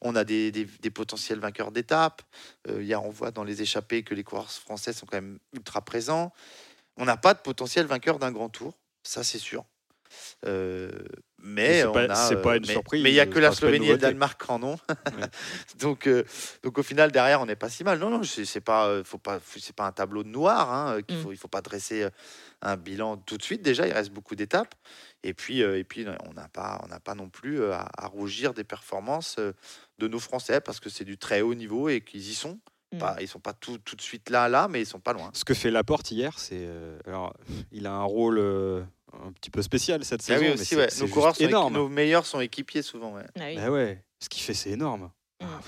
On a des, potentiels vainqueurs d'étapes. Euh, on voit dans les échappées que les coureurs français sont quand même ultra présents. On n'a pas de potentiel vainqueur d'un grand tour, ça c'est sûr. Euh, mais c'est pas, pas, une mais, surprise. Mais il n'y a que la Slovénie et le Danemark en ont. donc, euh, donc au final derrière on n'est pas si mal. Non non, c'est pas, euh, faut pas, c'est pas un tableau de noir. Hein, qu'il mm. faut, il faut pas dresser un bilan tout de suite. Déjà il reste beaucoup d'étapes. Et puis et puis on n'a pas, on n'a pas non plus à, rougir des performances de nos Français parce que c'est du très haut niveau et qu'ils y sont. Ils mm. ils sont pas tout, tout, de suite là, là, mais ils sont pas loin. Ce que fait Laporte hier, c'est alors il a un rôle un petit peu spécial cette ah saison. aussi, nos coureurs énorme. nos meilleurs sont équipiers souvent. Ouais. Ah bah ouais, ce qu'il fait, c'est énorme. Mm. Ah,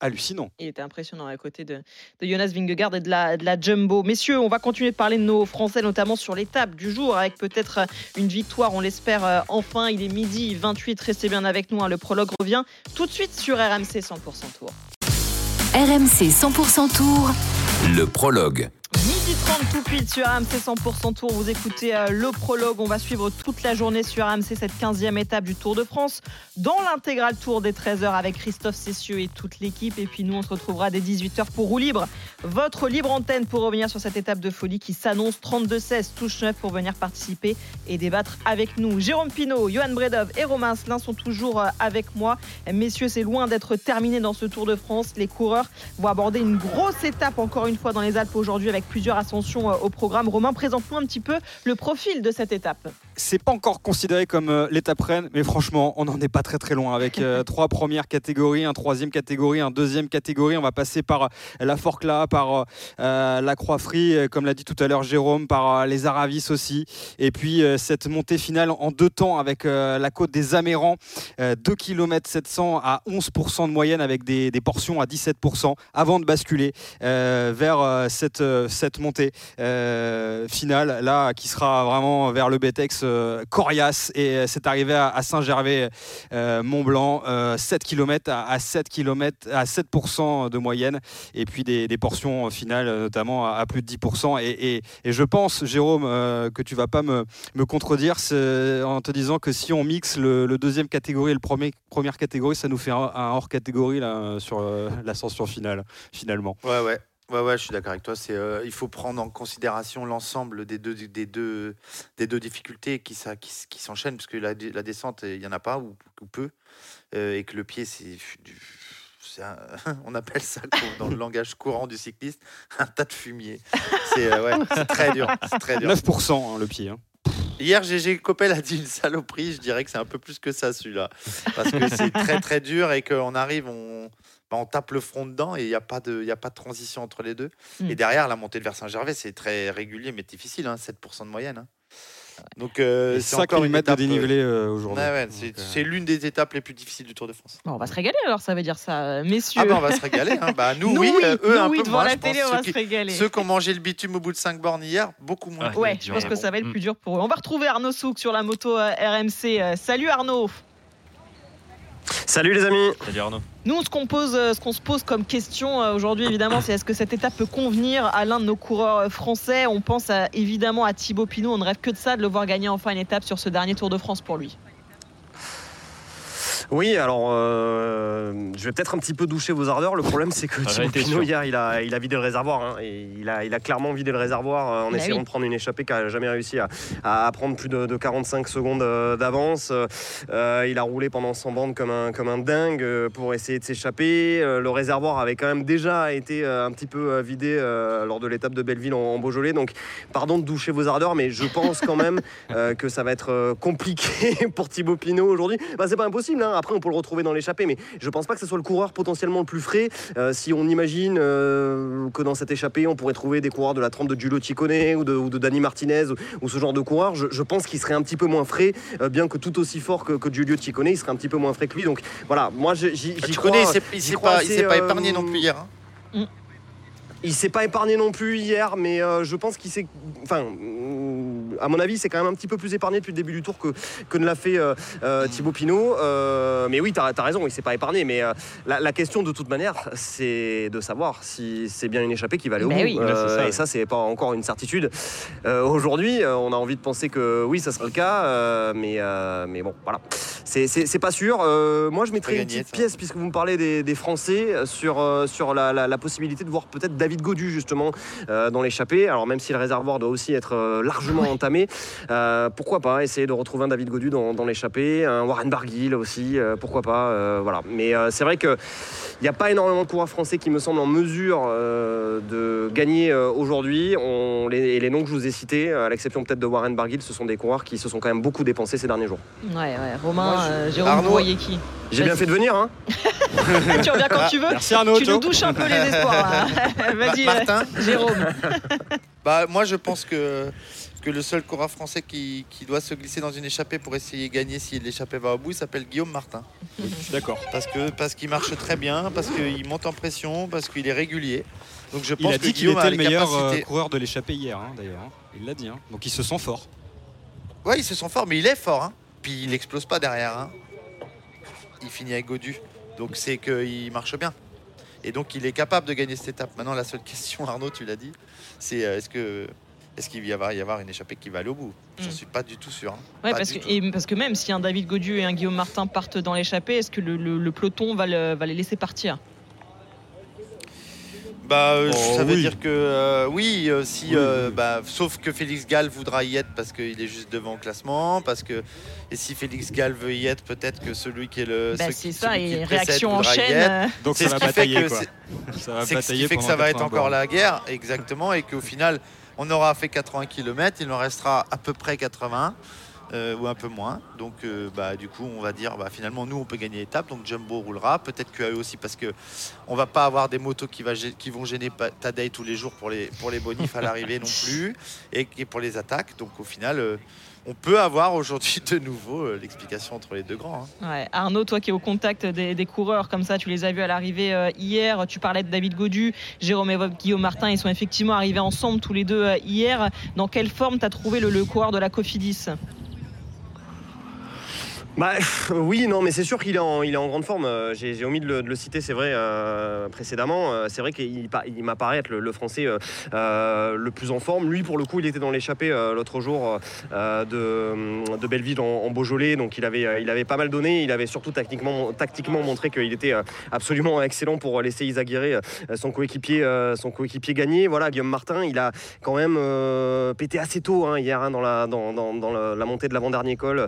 hallucinant. Il était impressionnant à côté de, de Jonas Vingegaard et de la, de la Jumbo. Messieurs, on va continuer de parler de nos Français, notamment sur l'étape du jour, avec peut-être une victoire, on l'espère euh, enfin. Il est midi 28, restez bien avec nous. Hein. Le prologue revient tout de suite sur RMC 100% Tour. RMC 100% Tour. Le prologue. Midi 30 tout pile sur AMC 100% Tour. Vous écoutez euh, le prologue. On va suivre toute la journée sur AMC cette 15e étape du Tour de France dans l'intégral tour des 13h avec Christophe Cessieux et toute l'équipe. Et puis nous, on se retrouvera dès 18h pour Roue Libre. Votre libre antenne pour revenir sur cette étape de folie qui s'annonce 32-16, touche 9 pour venir participer et débattre avec nous. Jérôme Pinault, Johan Bredov et Romain Asselin sont toujours euh, avec moi. Messieurs, c'est loin d'être terminé dans ce Tour de France. Les coureurs vont aborder une grosse étape encore une fois dans les Alpes aujourd'hui avec plusieurs ascensions euh, au programme. Romain, présente-nous un petit peu le profil de cette étape. C'est pas encore considéré comme euh, l'étape reine, mais franchement, on n'en est pas très très loin. Avec euh, trois premières catégories, un troisième catégorie, un deuxième catégorie, on va passer par la Forcla, par la Croix Free, comme l'a dit tout à l'heure Jérôme, par les Aravis aussi. Et puis cette montée finale en deux temps avec la côte des Amérans, 2 km 700 à 11% de moyenne avec des, des portions à 17% avant de basculer vers cette cette montée remontée finale, là, qui sera vraiment vers le Betex coriace. Et c'est arrivé à, Saint-Gervais-Mont-Blanc, 7 km à, 7 km, à 7% de moyenne. Et puis des, portions finales, notamment à, plus de 10%. Et, je pense, Jérôme, que tu vas pas me, me contredire en te disant que si on mixe le, deuxième catégorie et le premier, première catégorie, ça nous fait un, hors catégorie là, sur l'ascension finale, finalement. Ouais, ouais. Ouais, ouais, je suis d'accord avec toi. C'est, euh, il faut prendre en considération l'ensemble des deux, des deux, des deux difficultés qui, ça, qui, qui s'enchaînent, parce que la, la descente, il n'y en a pas ou, peu, euh, et que le pied, c'est, on appelle ça dans le langage courant du cycliste un tas de fumier. C'est, euh, ouais, c'est très dur, c'est très dur. 9% hein, le pied. Hein. Hier, GG Coppel a dit une saloperie. Je dirais que c'est un peu plus que ça, celui-là. Parce que c'est très, très dur et qu'on arrive, on, bah, on tape le front dedans et il n'y a, pas de, a pas de transition entre les deux. Et mm. derrière, la montée de vers Saint-Gervais, c'est très régulier mais difficile, 7% hein, de moyenne. Hein. Donc, euh, c'est encore une étape de dénivelé euh, euh, aujourd'hui. c'est l'une des étapes les plus difficiles du Tour de France. on va se régaler alors, ça veut dire ça, messieurs. Ah bah, on va se régaler. Hein. Bah, nous, oui, eux, un peu devant la télé, on va se régaler. Ceux qui ont mangé le bitume au bout de 5 bornes hier, beaucoup moins. Ouais, je pense que ça va être plus dur pour eux. On va retrouver Arnaud Souk sur la moto RMC. Salut Arnaud. Salut les amis. Salut Arnaud. Nous, ce qu'on euh, ce qu'on se pose comme question euh, aujourd'hui, évidemment, c'est est-ce que cette étape peut convenir à l'un de nos coureurs euh, français? On pense évidemment à Thibaut Pinot. On ne rêve que de ça, de le voir gagner enfin une étape sur ce dernier Tour de France pour lui. Oui, alors euh, je vais peut-être un petit peu doucher vos ardeurs. Le problème, c'est que Thibaut Pinot, hier, il a, il a vidé le réservoir. Hein, et il a, il a clairement vidé le réservoir euh, en bah essayant de prendre une échappée qui n'a jamais réussi à, à, prendre plus de, 45 secondes euh, d'avance. il a roulé pendant 100 bandes comme un, comme un dingue pour essayer de s'échapper. Le réservoir avait quand même déjà été un petit peu vidé lors de l'étape de Belleville en, Beaujolais. Donc, pardon de doucher vos ardeurs, mais je pense quand même que ça va être compliqué pour Thibaut Pinot aujourd'hui. Bah, c'est pas impossible. Hein. Après, on peut le retrouver dans l'échappée, mais je pense pas que ce soit le coureur potentiellement le plus frais. Euh, si on imagine euh, que dans cette échappée, on pourrait trouver des coureurs de la trempe de Giulio Ciccone ou de, ou de Dani Martinez ou, ce genre de coureur, je, pense qu'il serait un petit peu moins frais, euh, bien que tout aussi fort que, que Giulio Ciccone, il serait un petit peu moins frais que lui. Donc voilà, moi j'y crois. il s'est pas, pas, épargné non plus hier. Hein. Mm. Il s'est pas épargné non plus hier, mais je pense qu'il s'est. Enfin, à mon avis, c'est quand même un petit peu plus épargné depuis le début du tour que, que ne l'a fait euh, euh, Thibaut Pinot. Euh, mais oui, tu as, raison, il s'est pas épargné. Mais la, question, de toute manière, c'est de savoir si c'est bien une échappée qui va aller au bout. et ça, c'est pas encore une certitude. Aujourd'hui, on a envie de penser que oui, ça sera le cas. mais, mais bon, voilà. C'est pas sûr. moi, je mettrais une petite pièce, puisque vous me parlez des, Français, sur, sur la, possibilité de voir peut-être David Godu, justement, dans l'échappée. Alors, même si le réservoir doit aussi être largement entamé. Euh, pourquoi pas essayer de retrouver un David Godu dans, l'échappée, un Warren Barguil aussi, euh, pourquoi pas. Euh, voilà. Mais c'est vrai qu'il n'y a pas énormément de coureurs français qui me semblent en mesure de gagner aujourd'hui. Les, et les noms que je vous ai cités, à l'exception peut-être de Warren Barguil, ce sont des coureurs qui se sont quand même beaucoup dépensés ces derniers jours. Ouais, ouais. Romain, Jérôme, vous voyez qui J'ai bien fait de venir. Hein tu reviens quand tu veux. Merci Arnaud. Tu nous douches un peu les espoirs. Vas-y, Martin. Jérôme. Bah, moi, je pense que que le seul coureur français qui, doit se glisser dans une échappée pour essayer de gagner si l'échappée va au bout, il s'appelle Guillaume Martin. D'accord. Parce que parce qu'il marche très bien, parce qu'il monte en pression, parce qu'il est régulier. Donc je pense il a dit qu'il était le meilleur euh, coureur de l'échappée hier, hein, d'ailleurs. Hein. Il l'a dit. Hein. Donc il se sent fort. Ouais, il se sent fort, mais il est fort. Puis il n'explose pas derrière. Il finit avec Godu. Donc c'est qu'il marche bien. Et donc il est capable de gagner cette étape. Maintenant, la seule question, Arnaud, tu l'as dit, c'est euh, est-ce que est-ce qu'il va y avoir, y avoir une échappée qui va aller au bout? Je ne mm. suis pas du tout sûr. Hein. parce, que, parce que même si un David Godieu et un Guillaume Martin partent dans l'échappée, est-ce que le, peloton va, va les laisser partir? Bah, euh, oh, ça veut dire que euh, oui, euh, si, bah, sauf que Félix Gall voudra y être parce qu'il est juste devant au classement, parce que et si Félix Gall veut y être, peut-être que celui qui est le bah, c'est ça, et réaction en chaîne. Donc ça va batailler quoi. C'est ce qui fait que ça va être encore la guerre, exactement, et qu'au final, on aura fait 80 km, il en restera à peu près 80. ou un peu moins. Donc, bah, du coup, on va dire, bah, finalement, nous, on peut gagner l'étape. Donc, Jumbo roulera. Peut-être que eux aussi, parce que on va pas avoir des motos qui, va, qui vont gêner Tadei tous les jours pour les, pour les bonifs à l'arrivée non plus, et, et, pour les attaques. Donc, au final on peut avoir aujourd'hui de nouveau euh, l'explication entre les deux grands. Hein. Arnaud, toi qui es au contact des, coureurs comme ça, tu les as vus à l'arrivée euh, hier. Tu parlais de David Godu, Jérôme et Guillaume Martin. Ils sont effectivement arrivés ensemble tous les deux euh, hier. Dans quelle forme tu as trouvé le, le coureur de la Cofidis? Bah, oui, non, mais c'est sûr qu'il est, en, grande forme. Euh, j'ai omis de le, citer, c'est vrai, euh, précédemment. Euh, c'est vrai qu'il il, m'apparaît être le, français le plus en forme. Lui, pour le coup, il était dans l'échappée l'autre jour de, Belleville en, Beaujolais, donc il avait, pas mal donné. Il avait surtout tactiquement, montré qu'il était absolument excellent pour laisser Isaguirre, son coéquipier, son coéquipier gagner. Voilà, Guillaume Martin, il a quand même pété assez tôt hein, hier hein, dans, la, montée de l'avant-dernier col.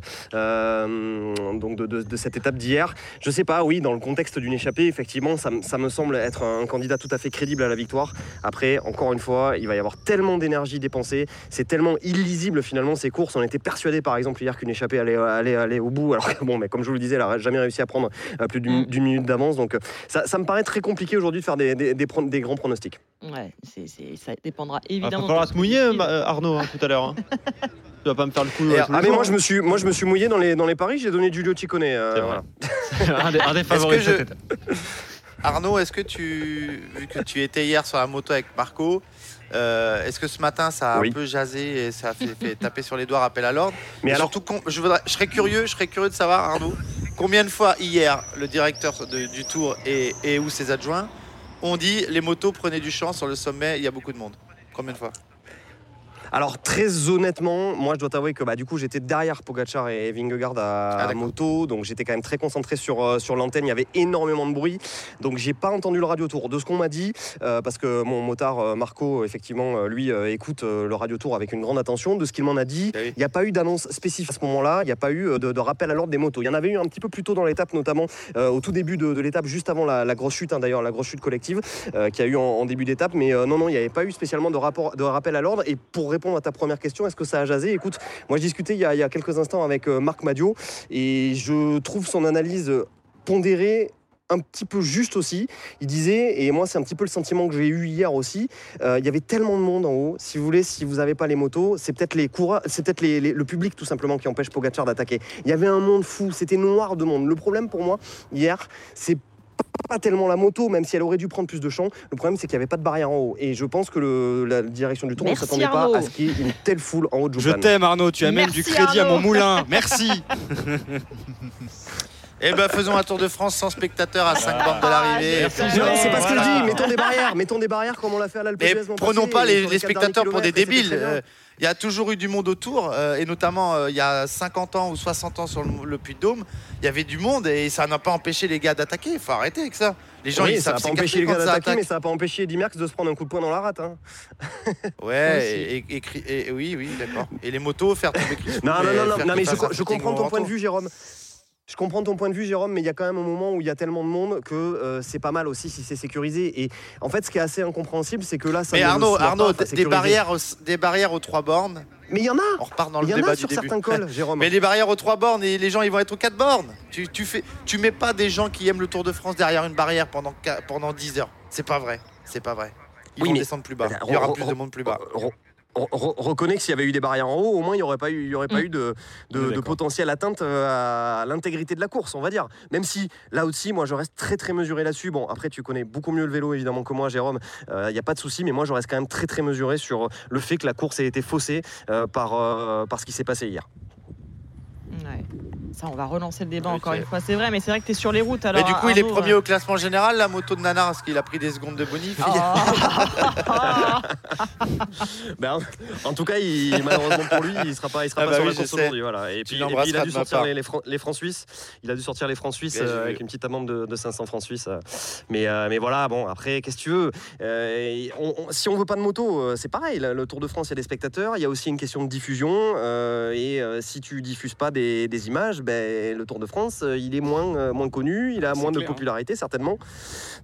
donc de, cette étape d'hier. Je sais pas, oui, dans le contexte d'une échappée, effectivement, ça, me semble être un candidat tout à fait crédible à la victoire. Après, encore une fois, il va y avoir tellement d'énergie dépensée, c'est tellement illisible finalement ces courses. On était persuadé par exemple hier qu'une échappée allait, aller au bout, alors que bon, mais comme je vous le disais, elle n'a jamais réussi à prendre euh, plus mm. d'une minute d'avance. Donc ça, me paraît très compliqué aujourd'hui de faire des, des, grands pronostics. Ouais, ça dépendra évidemment. Il va falloir se mouiller, Arnaud, hein, tout à l'heure. Hein. Tu vas pas me faire le coup. ah, mais moi je me suis, moi je me suis mouillé dans les dans les paris. J'ai donné Giulio Ciccone. Euh, un, des, un, des, favoris. Arnaud, est-ce que tu, vu que tu étais hier sur la moto avec Marco, euh, est-ce que ce matin ça a un peu jasé et ça a fait, taper sur les doigts, rappel à l'ordre Mais alors, surtout, je, voudrais, je serais curieux, je serais curieux de savoir, Arnaud, combien de fois hier le directeur du Tour et, et ou ses adjoints ont dit les motos prenaient du champ sur le sommet, il y a beaucoup de monde. Combien de fois? Alors très honnêtement, moi je dois t'avouer que bah, du coup j'étais derrière Pogachar et Vingegaard à, ah, moto, donc j'étais quand même très concentré sur, euh, sur l'antenne, il y avait énormément de bruit, donc j'ai pas entendu le radio tour. De ce qu'on m'a dit, euh, parce que mon motard euh, Marco effectivement lui écoute le radio tour avec une grande attention, de ce qu'il m'en a dit, eh il n'y a pas eu d'annonce spécifique à ce moment-là, il n'y a pas eu de, rappel à l'ordre des motos. Il y en avait eu un petit peu plus tôt dans l'étape, notamment au tout début de, l'étape, juste avant la, grosse chute, hein, d'ailleurs la grosse chute collective qui a eu en, début d'étape, mais non non il n'y avait pas eu spécialement de, rapport, de rappel à l'ordre. Et pour répondre à ta première question, est-ce que ça a jasé? Écoute, moi je discutais il y, a, quelques instants avec euh, Marc Madio et je trouve son analyse pondérée un petit peu juste aussi. Il disait, et moi c'est un petit peu le sentiment que j'ai eu hier aussi, euh, il y avait tellement de monde en haut. Si vous voulez, si vous n'avez pas les motos, c'est peut-être les c'est peut-être le public tout simplement qui empêche Pogacar d'attaquer. Il y avait un monde fou, c'était noir de monde. Le problème pour moi hier, c'est pas tellement la moto, même si elle aurait dû prendre plus de champ. Le problème, c'est qu'il n'y avait pas de barrière en haut. Et je pense que la direction du tour ne s'attendait pas à ce qu'il y ait une telle foule en haut de Je t'aime, Arnaud. Tu amènes du crédit à mon moulin. Merci. Eh ben faisons un tour de France sans spectateurs à 5 bornes de l'arrivée. c'est pas ce que je dis. Mettons des barrières. Mettons des barrières comme on l'a fait à l'Alpe Prenons pas les, spectateurs pour des débiles. Il y a toujours eu du monde autour, euh, et notamment euh, il y a 50 ans ou 60 ans sur le, Puy-de-Dôme, il y avait du monde et ça n'a pas empêché les gars d'attaquer. Il faut arrêter avec ça. Les gens, ils ça n'a pas empêché les gars d'attaquer, mais ça n'a pas empêché Dimerx de se prendre un coup de poing dans la rate. Hein. Ouais, et, oui, oui, d'accord. Et les motos, faire tomber Non, non, non, non, mais je comprends ton point de vue, Jérôme. Je comprends ton point de vue, Jérôme, mais il y a quand même un moment où il y a tellement de monde que euh, c'est pas mal aussi si c'est sécurisé. Et en fait, ce qui est assez incompréhensible, c'est que là, ça. Mais Arnaud, Arnaud, des barrières, des barrières aux trois bornes. Mais il y en a. On repart dans le débat sur certains cols, Jérôme. Mais les barrières aux trois bornes et les gens, ils vont être aux quatre bornes. Tu, tu fais, tu mets pas des gens qui aiment le Tour de France derrière une barrière pendant pendant 10 heures. C'est pas vrai. C'est pas vrai. Ils vont descendre plus bas. Il y aura plus de monde plus bas reconnaît que s'il y avait eu des barrières en haut, au moins il n'y aurait pas eu, y aurait pas mm. eu de, de, potentielle atteinte euh, à l'intégrité de la course, on va dire. Même si là aussi, moi je reste très très mesuré là-dessus. Bon, après tu connais beaucoup mieux le vélo évidemment que moi, Jérôme. Il euh, n'y a pas de souci, mais moi je reste quand même très très mesuré sur le fait que la course ait été faussée euh, par, par ce qui s'est passé hier. Ouais. Ça, on va relancer le débat encore une fois. C'est vrai, mais c'est vrai que tu es sur les routes. Alors, mais du coup, il est premier au classement général, la moto de Nanar, parce qu'il a pris des secondes de bonif. Oh. ben, en tout cas, il, malheureusement pour lui, il sera pas, il sera ah pas bah sur la course aujourd'hui. Voilà. Et, puis, il a dû sortir les, les, francs suisses. Il a dû sortir les francs suisses euh, avec une petite amende de, 500 francs suisses. Mais, euh, mais voilà, bon, après, qu'est-ce que tu veux euh, Si on veut pas de moto, c'est pareil. Le Tour de France, il y a des spectateurs. Il y a aussi une question de diffusion. et si tu diffuses pas des, des images, ben, le Tour de France, il est moins, moins connu, il a moins de hein. popularité certainement.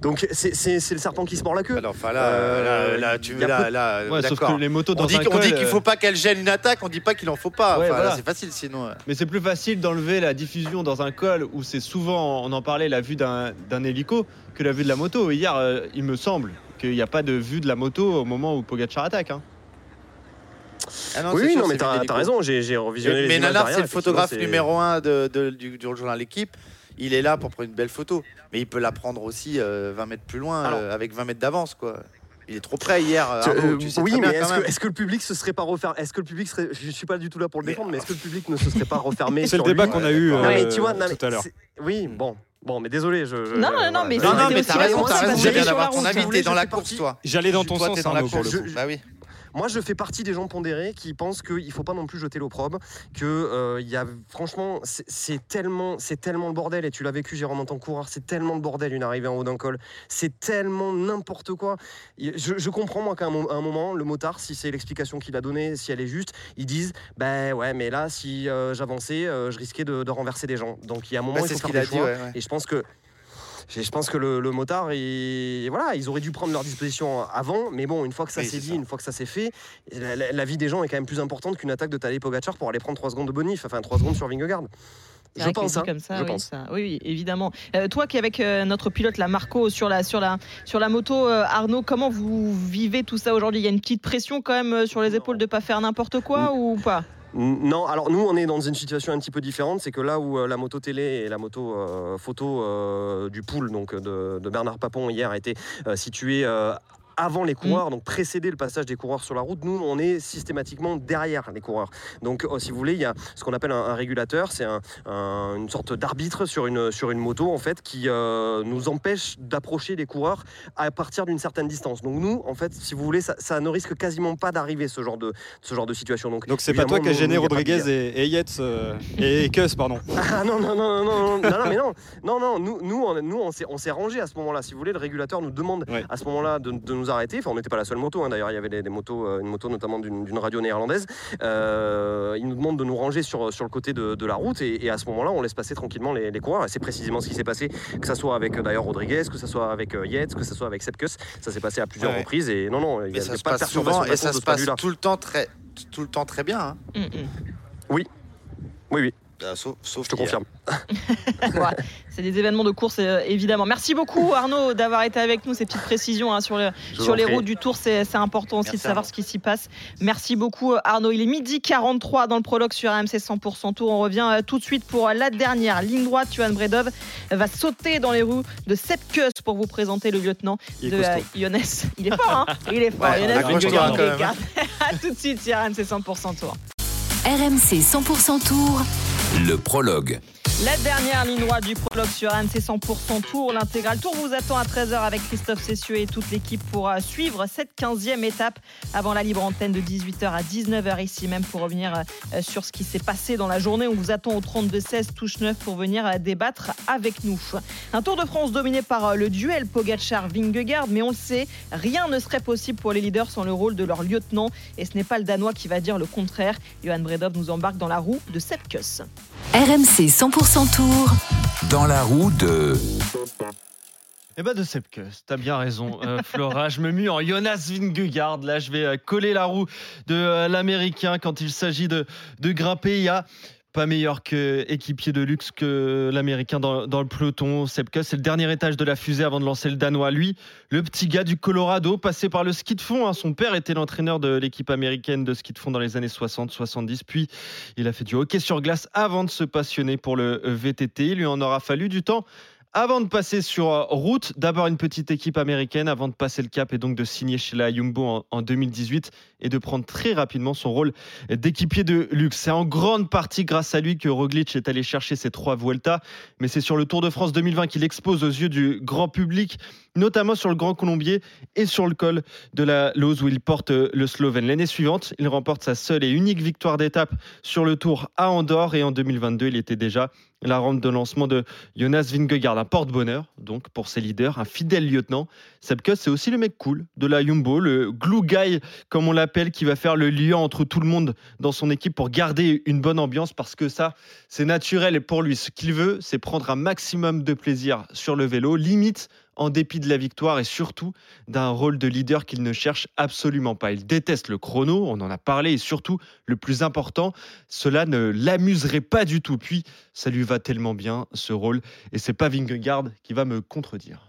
Donc c'est le serpent qui se mord la queue. Alors, enfin là, là, tu là, là, sauf que les motos dans on dit, on dit qu'il faut pas qu'elle gêne une attaque, on dit pas qu'il en faut pas. C'est facile sinon. Mais c'est plus facile d'enlever la diffusion dans un col où c'est souvent, on en parlait, la vue d'un hélico que la vue de la moto. Hier, il me semble qu'il n'y a pas de vue de la moto au moment où Pogacar attaque. Hein. Ah oui, non, mais t'as as raison, j'ai revisionné mais, les Mais Nanar, c'est le photographe numéro un de, du, journal L'équipe. Il est là pour prendre une belle photo. Mais il peut la prendre aussi 20 euh, mètres plus loin, euh, avec 20 mètres d'avance, quoi. Il est trop près hier. Euh, oui, mais est-ce que, le public se serait pas refermé? Est-ce que le public serait Je suis pas du tout là pour le défendre, mais, est-ce que le public ne se serait pas refermé C'est le débat qu'on a eu tu vois, tout à l'heure. Oui, bon. Bon, mais désolé, je. non, non, non, mais, non, non, mais t'as raison, t'as raison. J'allais d'avoir ton avis. T'es dans la course, toi. J'allais dans ton sens, Arnaud, pour le coup. Bah oui. Moi, je fais partie des gens pondérés qui pensent qu'il ne faut pas non plus jeter l'opprobre, que euh, il y a franchement, c'est tellement, tellement le bordel. Et tu l'as vécu, Jérôme, en tant que coureur, c'est tellement le bordel une arrivée en haut d'un col. C'est tellement n'importe quoi. Je, comprends moi qu'à un, moment, le motard, si c'est l'explication qu'il a donnée, si elle est juste, ils disent, ben ouais, mais là, si euh, j'avançais, euh, je risquais de, renverser des gens. Donc il y a un moment, bah, il faut faire des choix. Et je pense que je pense que le, motard, voilà, ils auraient dû prendre leur disposition avant, mais bon, une fois que ça s'est dit, une fois que ça s'est fait, la, vie des gens est quand même plus importante qu'une attaque de Tadej Pogacar pour aller prendre 3 secondes de bonif, enfin 3 secondes sur Vingegaard. Je pense, hein, comme ça, oui, oui, évidemment. Euh, toi qui avec euh, notre pilote, la Marco, sur la, sur la, sur la moto, euh, Arnaud, comment vous vivez tout ça aujourd'hui? Il y a une petite pression quand même sur les épaules de pas faire n'importe quoi ou pas? Non, alors nous on est dans une situation un petit peu différente, c'est que là où euh, la moto télé et la moto euh, photo euh, du pool donc de, Bernard Papon hier a été située avant les coureurs, mm. donc précéder le passage des coureurs sur la route. Nous, on est systématiquement derrière les coureurs. Donc, oh, si vous voulez, il y a ce qu'on appelle un, régulateur, c'est une sorte d'arbitre sur une, sur une moto, en fait, qui euh, nous empêche d'approcher les coureurs à partir d'une certaine distance. Donc, nous, en fait, si vous voulez, ça, ne risque quasiment pas d'arriver, ce genre de, ce genre de situation. Donc, donc c'est pas toi qui as gêné Rodriguez et, et Yates euh, et Kuss, pardon. Ah non, non, non, non, non, non, mais non, non, non, nous, nous, on, nous on s'est rangé à ce moment-là. Si vous voulez, le régulateur nous demande à ce moment-là de, de nous arrêter. Enfin, on n'était pas la seule moto, hein. d'ailleurs, il y avait des, motos, euh, une moto notamment d'une radio néerlandaise. Euh, il nous demande de nous ranger sur, sur le côté de, la route et, à ce moment-là, on laisse passer tranquillement les, coureurs. Et c'est précisément ce qui s'est passé, que ce soit avec d'ailleurs Rodriguez, que ce soit avec euh, Yates, que ce soit avec Sepkus. Ça s'est passé à plusieurs reprises et non, non, il n'y a, pas de souvent et ça se passe tout le temps très, tout le temps très bien. Hein. Mm, mm. Oui, oui, oui. Ah, sauf, je te confirme. c'est des événements de course, euh, évidemment. Merci beaucoup, Arnaud, d'avoir été avec nous. Ces petites précisions hein, sur, sur les routes du Tour, c'est important aussi de savoir ce qui s'y passe. Merci beaucoup, Arnaud. Il est midi 43 dans le prologue sur AMC 100% Tour. On revient euh, tout de suite pour la dernière ligne droite. Tuan Bredov va sauter dans les roues de Sepkus pour vous présenter le lieutenant de euh, Il est fort, hein Il est fort. Ouais, à tout de suite sur AMC 100% Tour. RMC 100% Tour. Le prologue. La dernière ligne droite du prologue sur Anne, c'est 100% tour. L'intégral tour vous attend à 13h avec Christophe Cessieux et toute l'équipe pour euh, suivre cette 15e étape avant la libre antenne de 18h à 19h ici même pour revenir euh, sur ce qui s'est passé dans la journée. On vous attend au 32-16 touche 9 pour venir euh, débattre avec nous. Un Tour de France dominé par le duel Pogacar-Vingegaard, mais on le sait, rien ne serait possible pour les leaders sans le rôle de leur lieutenant et ce n'est pas le Danois qui va dire le contraire. Johan Bredov nous embarque dans la roue de Sepkus. RMC 100% Tour. Dans la roue de. Eh ben de Sepkus, t'as bien raison, euh, Flora. Je me mue en Jonas Vingegaard. Là, je vais euh, coller la roue de euh, l'Américain quand il s'agit de, de grimper. Il y a pas meilleur que équipier de luxe que l'américain dans, le peloton. Sepkus, c'est le dernier étage de la fusée avant de lancer le danois. Lui, le petit gars du Colorado, passé par le ski de fond. Hein. Son père était l'entraîneur de l'équipe américaine de ski de fond dans les années 60-70. Puis, il a fait du hockey sur glace avant de se passionner pour le VTT. Il lui en aura fallu du temps avant de passer sur euh, route, d'abord une petite équipe américaine avant de passer le cap et donc de signer chez la Jumbo en, 2018 et de prendre très rapidement son rôle d'équipier de luxe. C'est en grande partie grâce à lui que Roglic est allé chercher ses trois Vuelta, mais c'est sur le Tour de France 2020 qu'il expose aux yeux du grand public notamment sur le Grand Colombier et sur le col de la Lose où il porte le Slovène. L'année suivante, il remporte sa seule et unique victoire d'étape sur le Tour à Andorre et en 2022, il était déjà la rampe de lancement de Jonas Vingegaard, un porte-bonheur donc pour ses leaders, un fidèle lieutenant. Sepkus, c'est aussi le mec cool de la Jumbo, le glue guy comme on l'appelle qui va faire le lien entre tout le monde dans son équipe pour garder une bonne ambiance parce que ça, c'est naturel et pour lui, ce qu'il veut, c'est prendre un maximum de plaisir sur le vélo, limite en dépit de la victoire et surtout d'un rôle de leader qu'il ne cherche absolument pas. Il déteste le chrono, on en a parlé, et surtout, le plus important, cela ne l'amuserait pas du tout. Puis, ça lui va tellement bien, ce rôle, et c'est pas Vingegaard qui va me contredire.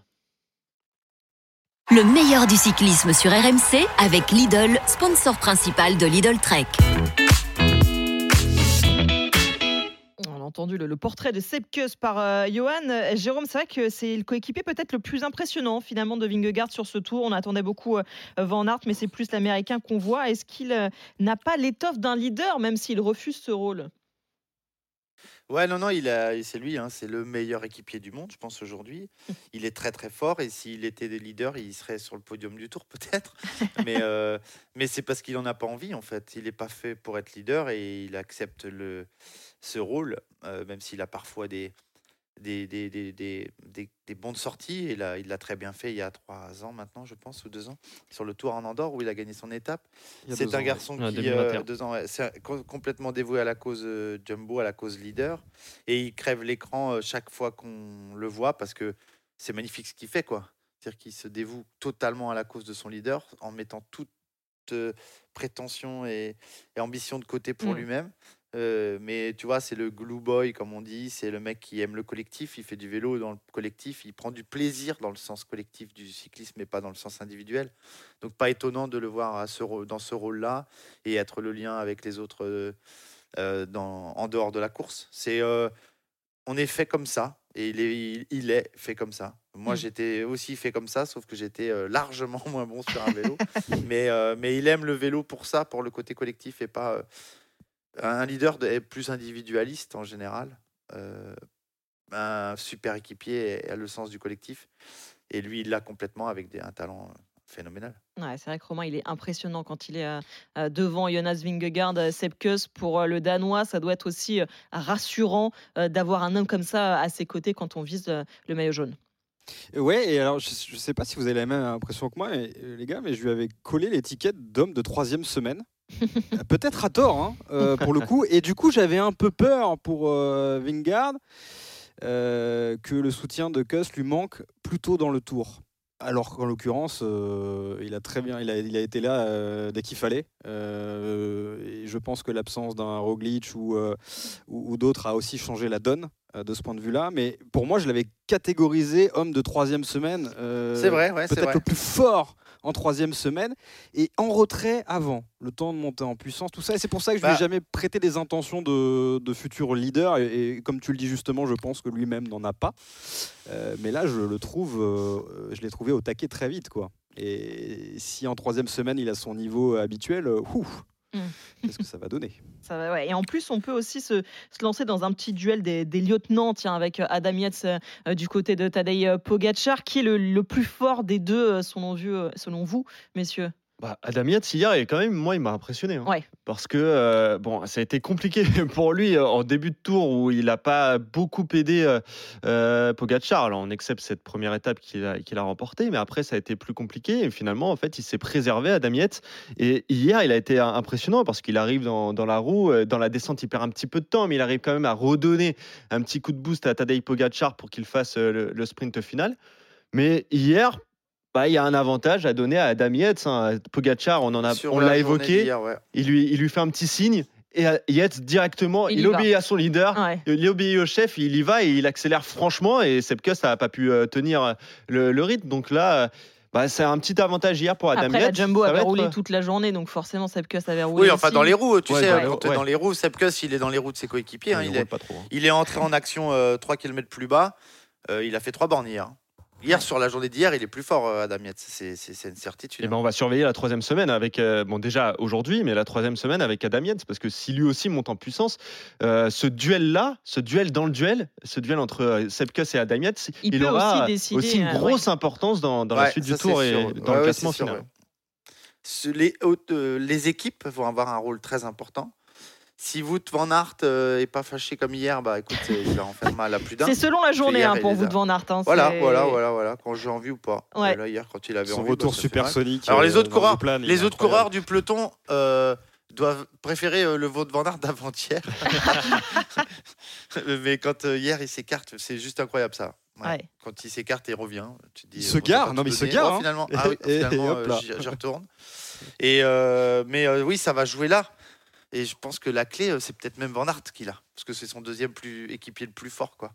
Le meilleur du cyclisme sur RMC avec Lidl, sponsor principal de Lidl Trek. entendu le, portrait de Sepkus par euh, Johan. Euh, Jérôme, c'est que c'est le coéquipier peut-être le plus impressionnant finalement de Vingegaard sur ce tour. On attendait beaucoup euh, Van Aert, mais c'est plus l'américain qu'on voit. Est-ce qu'il n'a pas l'étoffe d'un leader, même s'il refuse ce rôle? Ouais, non, non, il a, c'est lui, hein, c'est le meilleur équipier du monde, je pense aujourd'hui. Il est très très fort et s'il était des leaders, il serait sur le podium du Tour peut-être. mais mais c'est parce qu'il en a pas envie en fait. Il n'est pas fait pour être leader et il accepte le ce rôle, euh, même s'il a parfois des, des, des, des, des, bons de sortie. Et là, il l'a très bien fait il y a trois ans maintenant, je pense, ou deux ans, sur le Tour en Andorre où il a gagné son étape. C'est un garçon qui, euh, deux ans, c'est complètement dévoué à la cause euh, Jumbo, à la cause leader. Et il crève l'écran chaque fois qu'on le voit parce que c'est magnifique ce qu'il fait, quoi. C'est-à-dire qu'il se dévoue totalement à la cause de son leader en mettant toute prétention et, ambition de côté pour mmh. lui-même mais tu vois, c'est le glue boy, comme on dit. C'est le mec qui aime le collectif. Il fait du vélo dans le collectif. Il prend du plaisir dans le sens collectif du cyclisme, mais pas dans le sens individuel. Donc, pas étonnant de le voir à ce, dans ce rôle-là et être le lien avec les autres dans, en dehors de la course. C'est, on est fait comme ça et il est, il est fait comme ça. Moi, mmh. j'étais aussi fait comme ça, sauf que j'étais largement moins bon sur un vélo. mais, mais il aime le vélo pour ça, pour le côté collectif et pas un leader est plus individualiste en général. Euh, un super équipier a le sens du collectif. Et lui, il l'a complètement avec des, un talent euh, phénoménal. Ouais, c'est vrai que Romain, il est impressionnant quand il est euh, devant Jonas Vingegaard, Sepkus. Pour le Danois, ça doit être aussi rassurant d'avoir un homme comme ça à ses côtés quand on vise le maillot jaune. Ouais, et alors je ne sais pas si vous avez la même impression que moi, les gars, mais je lui avais collé l'étiquette d'homme de troisième semaine. Peut-être à tort, hein, euh, pour le coup. Et du coup, j'avais un peu peur pour euh, Vingard euh, que le soutien de Kuss lui manque plutôt dans le tour. Alors qu'en l'occurrence, il a très bien, il a, il a été là dès qu'il fallait. et je pense que l'absence d'un Roglic ou, ou, ou d'autres a aussi changé la donne de ce point de vue-là. Mais pour moi, je l'avais catégorisé homme de troisième semaine. c'est vrai, ouais, peut-être le plus fort en troisième semaine et en retrait avant, le temps de monter en puissance, tout ça. Et c'est pour ça que je ne lui ai bah jamais prêté des intentions de, futur leader. Et, comme tu le dis justement, je pense que lui-même n'en a pas. Euh, mais là, je le trouve, euh, je l'ai trouvé au taquet très vite, quoi. Et si en troisième semaine il a son niveau habituel, euh, ouf, Mmh. Qu'est-ce que ça va donner? Ça va, ouais. Et en plus, on peut aussi se, se lancer dans un petit duel des, des lieutenants, tiens, avec euh, Adam Yates euh, du côté de Tadej euh, Pogacar, qui est le, le plus fort des deux, selon, selon vous, messieurs? Bah, Adam Yates, hier, quand même, moi, il m'a impressionné. Hein. Parce que euh, bon, ça a été compliqué pour lui euh, en début de tour où il n'a pas beaucoup aidé euh, Pogacar. Alors, on accepte cette première étape qu'il a, qu'il a remportée, mais après, ça a été plus compliqué. Et finalement, en fait, il s'est préservé, Adam Yates. Et hier, il a été impressionnant parce qu'il arrive dans, dans, la roue. Dans la descente, il perd un petit peu de temps, mais il arrive quand même à redonner un petit coup de boost à Tadej Pogacar pour qu'il fasse le, le sprint final. Mais hier, bah, il y a un avantage à donner à Adam Yates. Hein. Pogacar, on en a, on l'a évoqué. il, lui, il lui fait un petit signe. Et Yates, directement, il, obéit à son leader, il obéit au chef, il y va et il accélère franchement. Et Sepkus n'a pas pu euh, tenir le, rythme. Donc là, bah, c'est un petit avantage hier pour Adam Après, Yates. La Jumbo avait roulé euh, toute la journée, donc forcément Sepkus avait roulé. Oui, enfin dans les roues, tu sais, dans, les, roues, Sepkus, il est dans les roues de ses coéquipiers. Hein, il, est, hein. il, est, entré en action 3 euh, km plus bas. il a fait 3 bornes hier. Hier, sur la journée d'hier, il est plus fort, euh, Adam Yates. C'est une certitude. Et eh ben, on va surveiller la troisième semaine avec, euh, bon, déjà aujourd'hui, mais la troisième semaine avec Adam Yates, parce que si lui aussi monte en puissance, euh, ce duel-là, ce duel dans le duel, ce duel entre Sepkus et Adam Yates, il, aura aussi, une grosse importance dans, la suite du tour et dans le classement final. les, les équipes vont avoir un rôle très important. Si Wout Van Aert n'est pas fâché comme hier, bah écoute, il va en faire mal à plus d'un. C'est selon la journée hein, pour Wout Van Aert. Hein, voilà, voilà, voilà, voilà, quand j'ai envie ou pas. Là, hier, quand il avait Son envie, retour bah, ça supersonique. Alors les euh, autres coureurs, plan, les est autres coureurs du peloton euh, doivent préférer euh, le Wout Van Aert d'avant-hier. Mais quand euh, hier il s'écarte, c'est juste incroyable ça. Ouais. Ouais. Quand il s'écarte et il revient, tu te dis. Il se euh, gare, non, mais il se gare, Oh, hein. finalement, ah euh, j'y retourne. Et euh, mais euh, oui, ça va jouer là. Et je pense que la clé, euh, c'est peut-être même Van Aert qui l'a, parce que c'est son deuxième plus équipier le plus fort, quoi,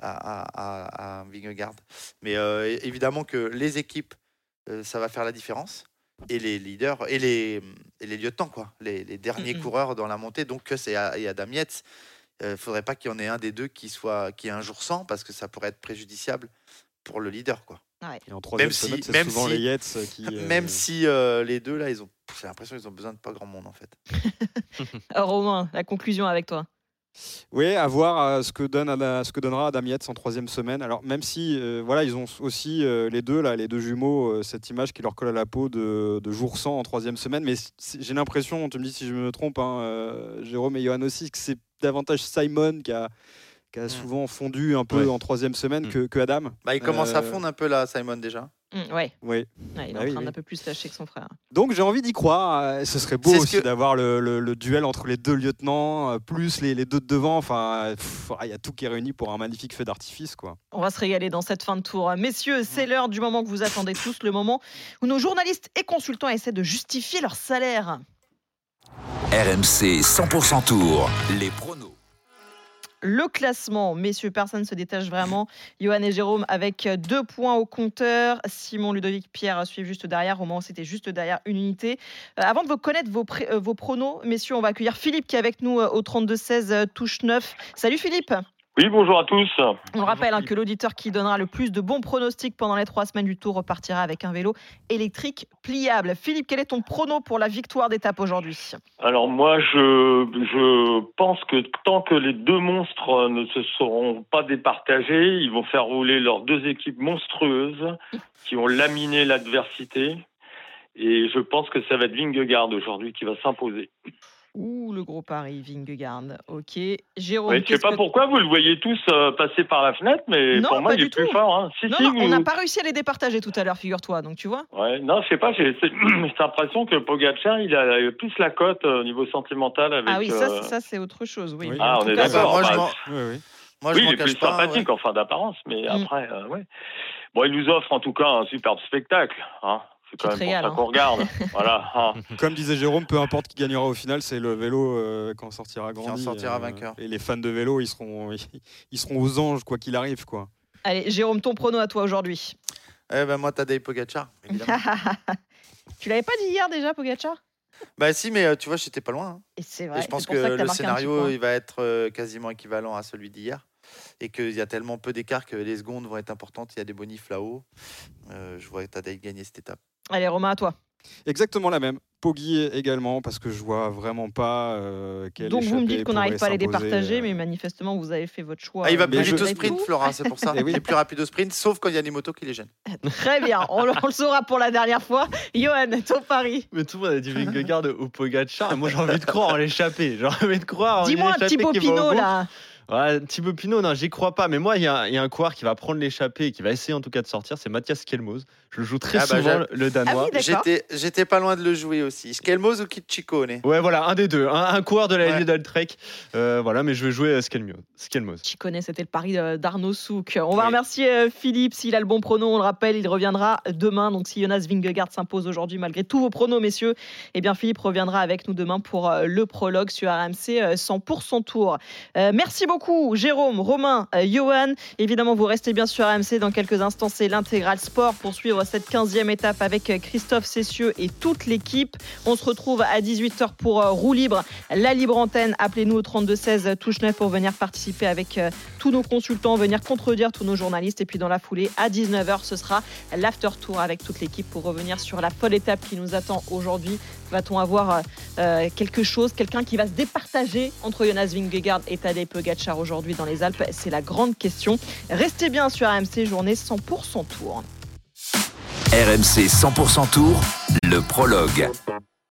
à, à, Vingegaard. Mais euh, évidemment que les équipes, euh, ça va faire la différence, et les leaders et les, et les lieutenants, quoi, les, les derniers coureurs dans la montée. Donc c'est à- et Adam Yates. Il ne faudrait pas qu'il y en ait un des deux qui soit qui ait un jour sans, parce que ça pourrait être préjudiciable pour le leader, quoi. Et en troisième Même si- semaine, c'est même souvent si- les Yates qui. euh, Même si euh, les deux là, ils ont, j'ai l'impression qu'ils ont besoin de pas grand monde en fait. Euh, Romain, la conclusion avec toi. Oui, à voir euh, ce que, donne ce que donnera Adam Yates en troisième semaine. Alors, même si, euh, voilà, ils ont aussi euh, les deux, là, les deux jumeaux, euh, cette image qui leur colle à la peau de, de jour sans en troisième semaine. Mais j'ai l'impression, tu me dis si je me trompe, hein, euh, Jérôme et Johan aussi, que c'est davantage Simon qui a, qui a souvent fondu un peu Ouais. en troisième semaine Mm. que, que Adam. Bah, il commence à Euh, fond un peu là, Simon déjà. Mm, ouais. Oui. Ouais, il est Bah en train oui. d'un peu plus lâcher que son frère. Donc j'ai envie d'y croire. Euh, Ce serait beau aussi que- d'avoir le, le- le duel entre les deux lieutenants, euh, plus les, les deux de devant. Enfin, il y a tout qui est réuni pour un magnifique feu d'artifice, quoi. On va se régaler dans cette fin de tour. Messieurs, c'est l'heure du moment que vous attendez tous, le moment où nos journalistes et consultants essaient de justifier leur salaire. RMC 100% Tour. Les pronos. Le classement, messieurs, personne ne se détache vraiment. Johan et Jérôme avec deux points au compteur. Simon, Ludovic, Pierre suivent juste derrière. Romain, c'était juste derrière une unité. Euh, avant de vous connaître vos, euh, vos pronos, messieurs, on va accueillir Philippe qui est avec nous euh, au 32-16 euh, touche 9. Salut Philippe Oui, bonjour à tous. On le rappelle hein, que l'auditeur qui donnera le plus de bons pronostics pendant les trois semaines du tour repartira avec un vélo électrique pliable. Philippe, quel est ton prono pour la victoire d'étape aujourd'hui? Alors moi, je, je pense que tant que les deux monstres ne se seront pas départagés, ils vont faire rouler leurs deux équipes monstrueuses qui ont laminé l'adversité. Et je pense que ça va être Vingegaard aujourd'hui qui va s'imposer. Ouh, le gros pari, Vingegaard. Ok. Jérôme, Ouais, je sais qu'est-ce pas que- pourquoi vous le voyez tous euh, passer par la fenêtre, mais Non, pour moi, il est plus fort. Hein. Si, Non, si, non, vous- on n'a pas réussi à les départager tout à l'heure, figure-toi. Donc tu vois Ouais, non, je sais pas, j'ai l'impression que Pogacar, il a plus la cote euh, au niveau sentimental avec... Ah oui, ça, euh, c'est- ça c'est autre chose. Oui. Ah, en on est d'accord. moi, je Bah, m'en- Oui, oui. Moi, oui, je il est plus pas. sympathique ouais. en fin d'apparence, mais Mm. après, euh, ouais. Bon, il nous offre en tout cas un superbe spectacle. Hein. C'est quand même pour régales, ça hein. qu'on regarde. voilà. hein. Comme disait Jérôme, peu importe qui gagnera au final, c'est le vélo euh, qui en sortira grandi. en sortira euh, vainqueur. Et les fans de vélo, ils seront, ils seront aux anges quoi qu'il arrive, quoi. Allez, Jérôme, ton prono à toi aujourd'hui. Eh ben moi, Tadej Pogacar, évidemment. tu l'avais pas dit hier déjà, Pogacar? Bah si, mais euh, tu vois, j'étais pas loin. hein. Et c'est Et vrai. je pense que, le scénario, il va être euh, quasiment équivalent à celui d'hier. Et qu'il y a tellement peu d'écart que les secondes vont être importantes. Il y a des bonifs là-haut. Euh, je vois Tadej gagner cette étape. Allez, Romain, à toi. Exactement la même. Poggi également, parce que je vois vraiment pas euh, quelle Donc vous me dites qu'on n'arrive pas à les départager, euh. mais manifestement vous avez fait votre choix. Ah, il va euh, plus vite au sprint. Flora, c'est pour ça. Eh oui. Il est plus rapide au sprint, sauf quand il y a des motos qui les gênent. Très bien, on, le- on le saura pour la dernière fois. Johan, ton pari. Mais tout le monde a dit Vingegaard au Pogacar. et Moi, j'ai envie de croire en l'échappée. J'ai envie de croire en Dis-moi un petit bout. là. Ouais, Thibaut Pinot, non, j'y crois pas. Mais moi, il y, a il y a un coureur qui va prendre l'échappée et qui va essayer en tout cas de sortir. C'est Mathias Kelmos. Je le joue très Ah bah, souvent, le Danois. Ah oui. J'étais, pas loin de le jouer aussi. Skelmos ou Kitchikone Ouais, voilà, un des deux. Un, un coureur de la Ouais. ligne d'Altrek. Euh, voilà, mais je vais jouer. Skelmos. Tu connais, c'était le pari euh, d'Arnaud Souk. On va Oui. remercier euh, Philippe s'il a le bon prono. On le rappelle, il reviendra demain. Donc si Jonas Vingegaard s'impose aujourd'hui malgré tous vos pronos, messieurs, eh bien Philippe reviendra avec nous demain pour euh, le prologue sur RMC euh, 100% tour. Euh, merci beaucoup, Jérôme, Romain, euh, Johan. Évidemment, vous restez bien sur RMC. Dans quelques instants, c'est l'intégral sport pour suivre cette 15e étape avec euh, Christophe Cessieux et toute l'équipe. On se retrouve à 18h pour euh, Roue Libre, la libre antenne. Appelez-nous au 3216 touche 9 pour venir participer avec euh, tous nos consultants, venir contredire tous nos journalistes. Et puis dans la foulée, à 19h, ce sera l'after tour avec toute l'équipe pour revenir sur la folle étape qui nous attend aujourd'hui. Va-t-on avoir euh, quelque chose, quelqu'un qui va se départager entre Jonas Vingegaard et Tadej Pogacar aujourd'hui dans les Alpes? C'est la grande question. Restez bien sur AMC, journée 100% tour. RMC 100% Tour. Le prologue.